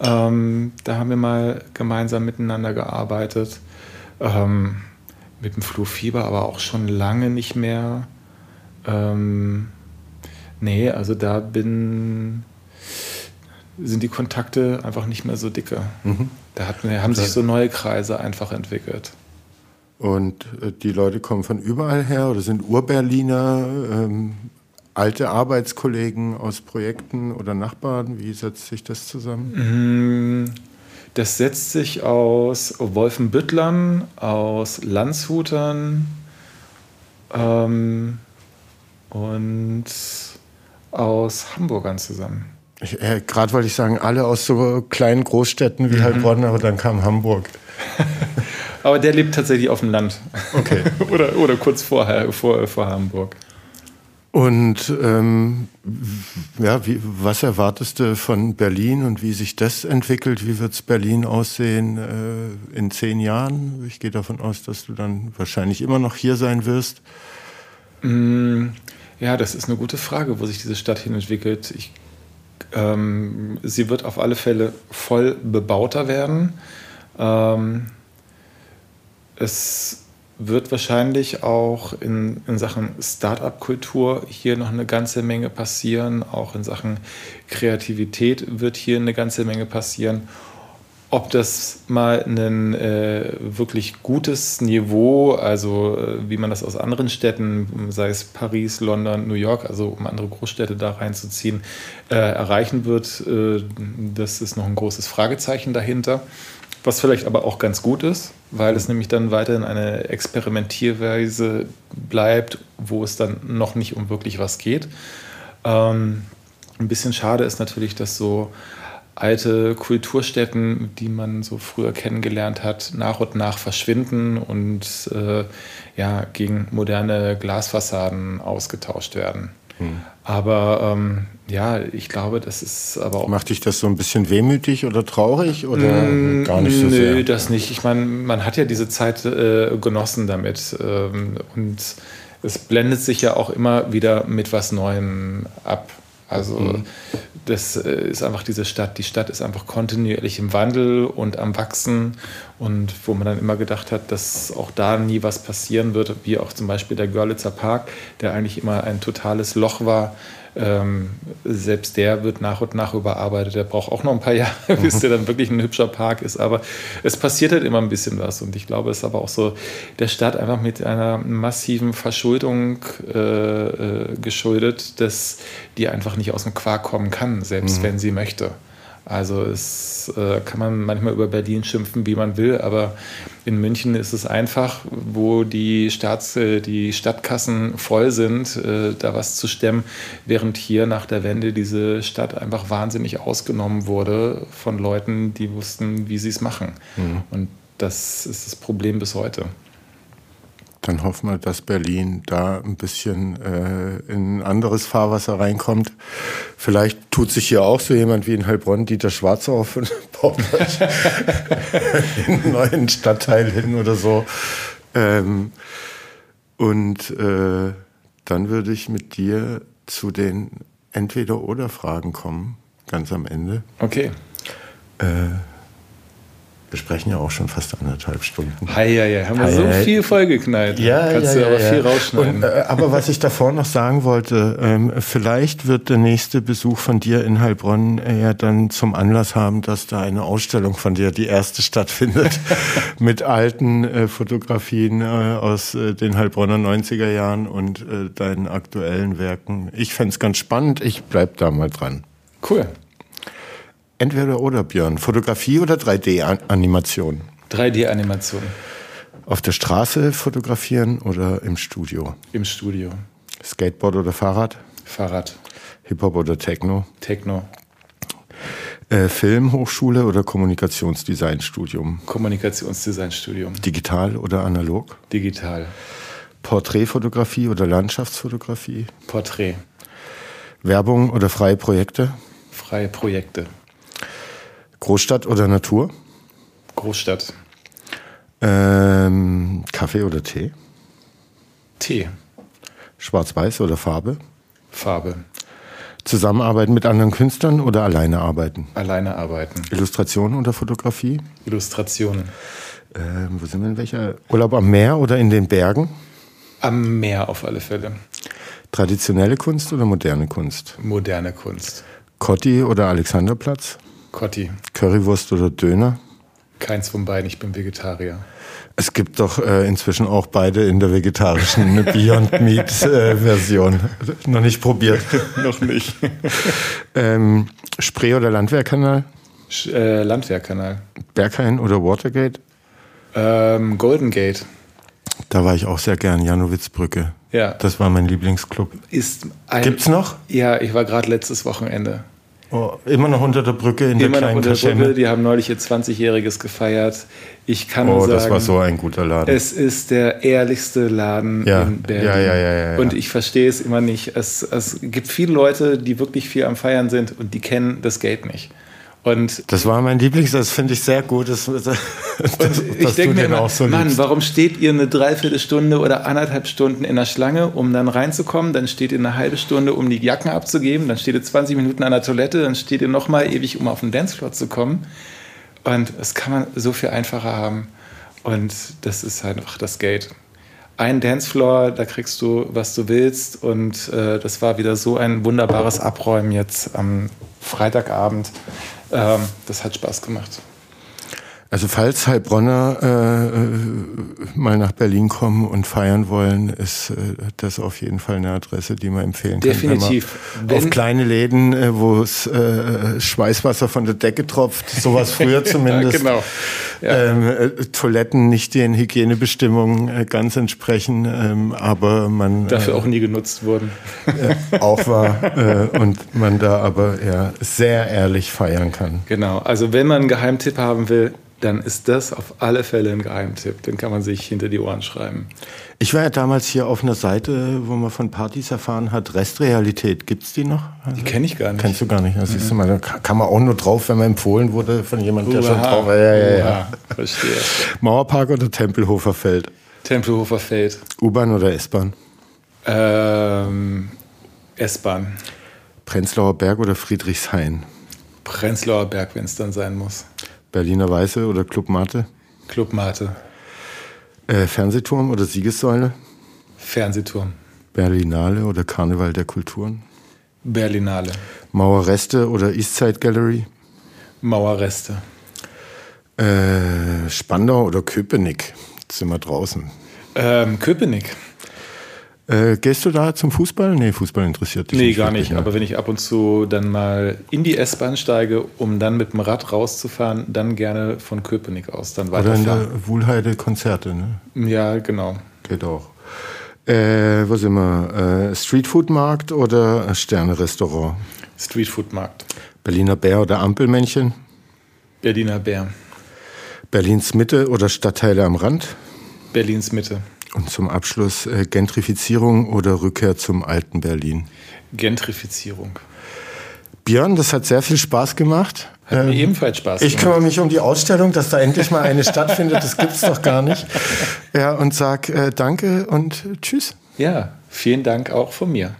[SPEAKER 2] Ähm, da haben wir mal gemeinsam miteinander gearbeitet. Ähm, mit dem Flurfieber, aber auch schon lange nicht mehr. Ähm, nee, also da bin, sind die Kontakte einfach nicht mehr so dicke. Da hatten, wir- haben sich so neue Kreise einfach entwickelt.
[SPEAKER 1] Und äh, die Leute kommen von überall her oder sind Urberliner, ähm, alte Arbeitskollegen aus Projekten oder Nachbarn? Wie setzt sich das zusammen?
[SPEAKER 2] Mm, Das setzt sich aus Wolfenbüttlern, aus Landshutern ähm, und aus Hamburgern zusammen.
[SPEAKER 1] Äh, Gerade wollte ich sagen, alle aus so kleinen Großstädten wie Heilbronn, aber dann kam Hamburg.
[SPEAKER 2] Aber der lebt tatsächlich auf dem Land.
[SPEAKER 1] Okay.
[SPEAKER 2] oder, oder kurz vorher, vor, vor Hamburg.
[SPEAKER 1] Und ähm, ja, wie, was erwartest du von Berlin und wie sich das entwickelt? Wie wird Berlin aussehen äh, in zehn Jahren? Ich gehe davon aus, dass du dann wahrscheinlich immer noch hier sein wirst.
[SPEAKER 2] Mm, Ja, das ist eine gute Frage, wo sich diese Stadt hin entwickelt. Ich, ähm, sie wird auf alle Fälle voll bebauter werden. Ähm, es wird wahrscheinlich auch in, in Sachen Start-up-Kultur hier noch eine ganze Menge passieren. Auch in Sachen Kreativität wird hier eine ganze Menge passieren. Ob das mal ein äh, wirklich gutes Niveau, also äh, wie man das aus anderen Städten, sei es Paris, London, New York, also um andere Großstädte da reinzuziehen, äh, erreichen wird, äh, das ist noch ein großes Fragezeichen dahinter. Was vielleicht aber auch ganz gut ist, weil es nämlich dann weiterhin eine Experimentierweise bleibt, wo es dann noch nicht um wirklich was geht. Ähm, ein bisschen schade ist natürlich, dass so alte Kulturstätten, die man so früher kennengelernt hat, nach und nach verschwinden und äh, ja, gegen moderne Glasfassaden ausgetauscht werden. Aber ähm, ja, ich glaube, das ist aber auch
[SPEAKER 1] Macht dich das so ein bisschen wehmütig oder traurig oder gar nicht so
[SPEAKER 2] Nö,
[SPEAKER 1] sehr?
[SPEAKER 2] das nicht. Ich meine, man hat ja diese Zeit äh, genossen damit. Ähm, und es blendet sich ja auch immer wieder mit was Neuem ab. Also
[SPEAKER 1] Mhm.
[SPEAKER 2] Das äh, ist einfach diese Stadt. Die Stadt ist einfach kontinuierlich im Wandel und am Wachsen. Und wo man dann immer gedacht hat, dass auch da nie was passieren wird, wie auch zum Beispiel der Görlitzer Park, der eigentlich immer ein totales Loch war. Ähm, selbst der wird nach und nach überarbeitet. Der braucht auch noch ein paar Jahre, bis der dann wirklich ein hübscher Park ist. Aber es passiert halt immer ein bisschen was. Und ich glaube, es ist aber auch so der Stadt einfach mit einer massiven Verschuldung äh, äh, geschuldet, dass die einfach nicht aus dem Quark kommen kann, selbst wenn sie möchte. Also es äh, kann man manchmal über Berlin schimpfen, wie man will, aber in München ist es einfach, wo die, Staats, äh, die Stadtkassen voll sind, äh, da was zu stemmen, während hier nach der Wende diese Stadt einfach wahnsinnig ausgenommen wurde von Leuten, die wussten, wie sie es machen. Und das ist das Problem bis heute.
[SPEAKER 1] Dann hoffen wir, dass Berlin da ein bisschen äh, in ein anderes Fahrwasser reinkommt. Vielleicht tut sich hier auch so jemand wie in Heilbronn, Dieter Schwarz auf und baut einen neuen Stadtteil hin oder so. Ähm, und äh, dann würde ich mit dir zu den Entweder-Oder-Fragen kommen, ganz am Ende.
[SPEAKER 2] Okay.
[SPEAKER 1] Wir sprechen ja auch schon fast anderthalb Stunden.
[SPEAKER 2] Ja, ja, haben wir
[SPEAKER 1] Hi,
[SPEAKER 2] so viel vollgeknallt. Kannst du aber viel rausschneiden.
[SPEAKER 1] Und, äh, aber was ich davor noch sagen wollte, ähm, vielleicht wird der nächste Besuch von dir in Heilbronn äh, ja dann zum Anlass haben, dass da eine Ausstellung von dir, die erste stattfindet, mit alten äh, Fotografien äh, aus äh, den Heilbronner 90er Jahren und äh, deinen aktuellen Werken. Ich fänd's ganz spannend, ich bleib da mal dran.
[SPEAKER 2] cool.
[SPEAKER 1] Entweder oder, Björn. Fotografie oder 3D-Animation?
[SPEAKER 2] 3D-Animation
[SPEAKER 1] Auf der Straße fotografieren oder im Studio?
[SPEAKER 2] im Studio.
[SPEAKER 1] Skateboard oder Fahrrad?
[SPEAKER 2] Fahrrad,
[SPEAKER 1] Hip-Hop oder Techno?
[SPEAKER 2] Techno,
[SPEAKER 1] Äh, Filmhochschule oder Kommunikationsdesignstudium?
[SPEAKER 2] Kommunikationsdesignstudium,
[SPEAKER 1] Digital oder analog?
[SPEAKER 2] digital.
[SPEAKER 1] Porträtfotografie oder Landschaftsfotografie?
[SPEAKER 2] Porträt.
[SPEAKER 1] Werbung oder freie Projekte?
[SPEAKER 2] Freie Projekte.
[SPEAKER 1] Großstadt oder Natur?
[SPEAKER 2] Großstadt.
[SPEAKER 1] Ähm, Kaffee oder Tee?
[SPEAKER 2] Tee.
[SPEAKER 1] Schwarz-Weiß oder Farbe?
[SPEAKER 2] Farbe.
[SPEAKER 1] Zusammenarbeiten mit anderen Künstlern oder alleine arbeiten?
[SPEAKER 2] Alleine arbeiten.
[SPEAKER 1] Illustration oder Fotografie?
[SPEAKER 2] Illustrationen.
[SPEAKER 1] Ähm, wo sind wir in welcher? Urlaub am Meer oder in den Bergen?
[SPEAKER 2] Am Meer auf alle Fälle.
[SPEAKER 1] Traditionelle Kunst oder moderne Kunst?
[SPEAKER 2] Moderne Kunst.
[SPEAKER 1] Kotti oder Alexanderplatz?
[SPEAKER 2] Kotti.
[SPEAKER 1] Currywurst oder Döner?
[SPEAKER 2] Keins von beiden, ich bin Vegetarier.
[SPEAKER 1] Es gibt doch äh, inzwischen auch beide in der vegetarischen Beyond Meat äh, Version. Noch nicht probiert.
[SPEAKER 2] Noch nicht.
[SPEAKER 1] ähm, Spree oder Landwehrkanal?
[SPEAKER 2] Sch äh, Landwehrkanal.
[SPEAKER 1] Berghain oder Watergate?
[SPEAKER 2] Ähm, Golden Gate.
[SPEAKER 1] Da war ich auch sehr gern, Janowitzbrücke.
[SPEAKER 2] Ja.
[SPEAKER 1] Das war mein Lieblingsclub.
[SPEAKER 2] Ist ein,
[SPEAKER 1] Gibt's noch?
[SPEAKER 2] Ja, ich war gerade letztes Wochenende.
[SPEAKER 1] Oh, immer noch unter der Brücke in
[SPEAKER 2] Immer
[SPEAKER 1] der
[SPEAKER 2] noch
[SPEAKER 1] kleinen
[SPEAKER 2] unter der? Brücke, die haben neulich ihr 20-jähriges gefeiert. Ich kann
[SPEAKER 1] Oh,
[SPEAKER 2] sagen,
[SPEAKER 1] das war so ein guter Laden.
[SPEAKER 2] es ist der ehrlichste Laden
[SPEAKER 1] Ja,
[SPEAKER 2] in Berlin.
[SPEAKER 1] ja, ja, ja, ja, ja.
[SPEAKER 2] Und ich verstehe es immer nicht. Es, es gibt viele Leute, die wirklich viel am Feiern sind und die kennen das Geld nicht. Und
[SPEAKER 1] Das war mein Lieblings, das finde ich sehr gut. Das, das,
[SPEAKER 2] ich denke mir immer,
[SPEAKER 1] auch so
[SPEAKER 2] Mann,
[SPEAKER 1] liebst.
[SPEAKER 2] warum steht ihr eine Dreiviertelstunde oder anderthalb Stunden in der Schlange, um dann reinzukommen? Dann steht ihr eine halbe Stunde, um die Jacken abzugeben. Dann steht ihr 20 Minuten an der Toilette. Dann steht ihr nochmal ewig, um auf den Dancefloor zu kommen. Und das kann man so viel einfacher haben. Und das ist halt einfach das Geld. Ein Dancefloor, da kriegst du, was du willst. Und äh, das war wieder so ein wunderbares Abräumen jetzt am Freitagabend. Ähm, das hat Spaß gemacht.
[SPEAKER 1] Also falls Heilbronner äh, äh, mal nach Berlin kommen und feiern wollen, ist äh, das auf jeden Fall eine Adresse, die man empfehlen kann.
[SPEAKER 2] Definitiv.
[SPEAKER 1] Wenn auf kleine Läden, äh, wo es äh, Schweißwasser von der Decke tropft, sowas früher zumindest.
[SPEAKER 2] genau. Ja.
[SPEAKER 1] Ähm, äh, Toiletten nicht den Hygienebestimmungen äh, ganz entsprechen, ähm, aber man
[SPEAKER 2] Dafür
[SPEAKER 1] äh,
[SPEAKER 2] auch nie genutzt wurden.
[SPEAKER 1] äh, auch war äh, und man da aber ja sehr ehrlich feiern kann.
[SPEAKER 2] Genau. Also wenn man einen Geheimtipp haben will, dann ist das auf alle Fälle ein Geheimtipp. Den kann man sich hinter die Ohren schreiben.
[SPEAKER 1] Ich war ja damals hier auf einer Seite, wo man von Partys erfahren hat, Restrealität. Gibt's die noch? Also,
[SPEAKER 2] Die kenne ich gar nicht.
[SPEAKER 1] Kennst du gar nicht. Das siehst du mal, da ka- kann man auch nur drauf, wenn man empfohlen wurde von jemandem, der schon drauf war. Ja, ja, ja.
[SPEAKER 2] Verstehe.
[SPEAKER 1] Mauerpark oder Tempelhofer Feld?
[SPEAKER 2] Tempelhofer Feld.
[SPEAKER 1] U-Bahn oder S-Bahn?
[SPEAKER 2] Ähm, S-Bahn.
[SPEAKER 1] Prenzlauer Berg oder Friedrichshain?
[SPEAKER 2] Prenzlauer Berg, wenn es dann sein muss.
[SPEAKER 1] Berliner Weiße oder Club Mate?
[SPEAKER 2] Club Mate.
[SPEAKER 1] Äh, Fernsehturm oder Siegessäule?
[SPEAKER 2] Fernsehturm.
[SPEAKER 1] Berlinale oder Karneval der Kulturen?
[SPEAKER 2] Berlinale.
[SPEAKER 1] Mauerreste oder Eastside Gallery?
[SPEAKER 2] Mauerreste.
[SPEAKER 1] Äh, Spandau oder Köpenick? Jetzt sind wir draußen.
[SPEAKER 2] Ähm, Köpenick.
[SPEAKER 1] Äh, gehst du da zum Fußball? Nee, Fußball interessiert dich
[SPEAKER 2] Nee,
[SPEAKER 1] nicht
[SPEAKER 2] gar
[SPEAKER 1] wirklich,
[SPEAKER 2] nicht.
[SPEAKER 1] ne?
[SPEAKER 2] Aber wenn ich ab und zu dann mal in die S-Bahn steige, um dann mit dem Rad rauszufahren, dann gerne von Köpenick aus dann
[SPEAKER 1] Oder in
[SPEAKER 2] weiterfahren.
[SPEAKER 1] der Wuhlheide Konzerte, ne?
[SPEAKER 2] Ja, genau.
[SPEAKER 1] Geht auch. Äh, sind wir? Äh, Streetfood-Markt oder Sterne-Restaurant?
[SPEAKER 2] Streetfood-Markt.
[SPEAKER 1] Berliner Bär oder Ampelmännchen?
[SPEAKER 2] Berliner Bär.
[SPEAKER 1] Berlins Mitte oder Stadtteile am Rand?
[SPEAKER 2] Berlins Mitte.
[SPEAKER 1] Und zum Abschluss äh, Gentrifizierung oder Rückkehr zum alten Berlin?
[SPEAKER 2] Gentrifizierung.
[SPEAKER 1] Björn, das hat sehr viel Spaß gemacht.
[SPEAKER 2] Hat mir
[SPEAKER 1] Ähm,
[SPEAKER 2] ebenfalls Spaß
[SPEAKER 1] Ich
[SPEAKER 2] gemacht.
[SPEAKER 1] kümmere mich um die Ausstellung, dass da endlich mal eine stattfindet. Das gibt's doch gar nicht. Ja, und sag äh, Danke und tschüss.
[SPEAKER 2] Ja, vielen Dank auch von mir.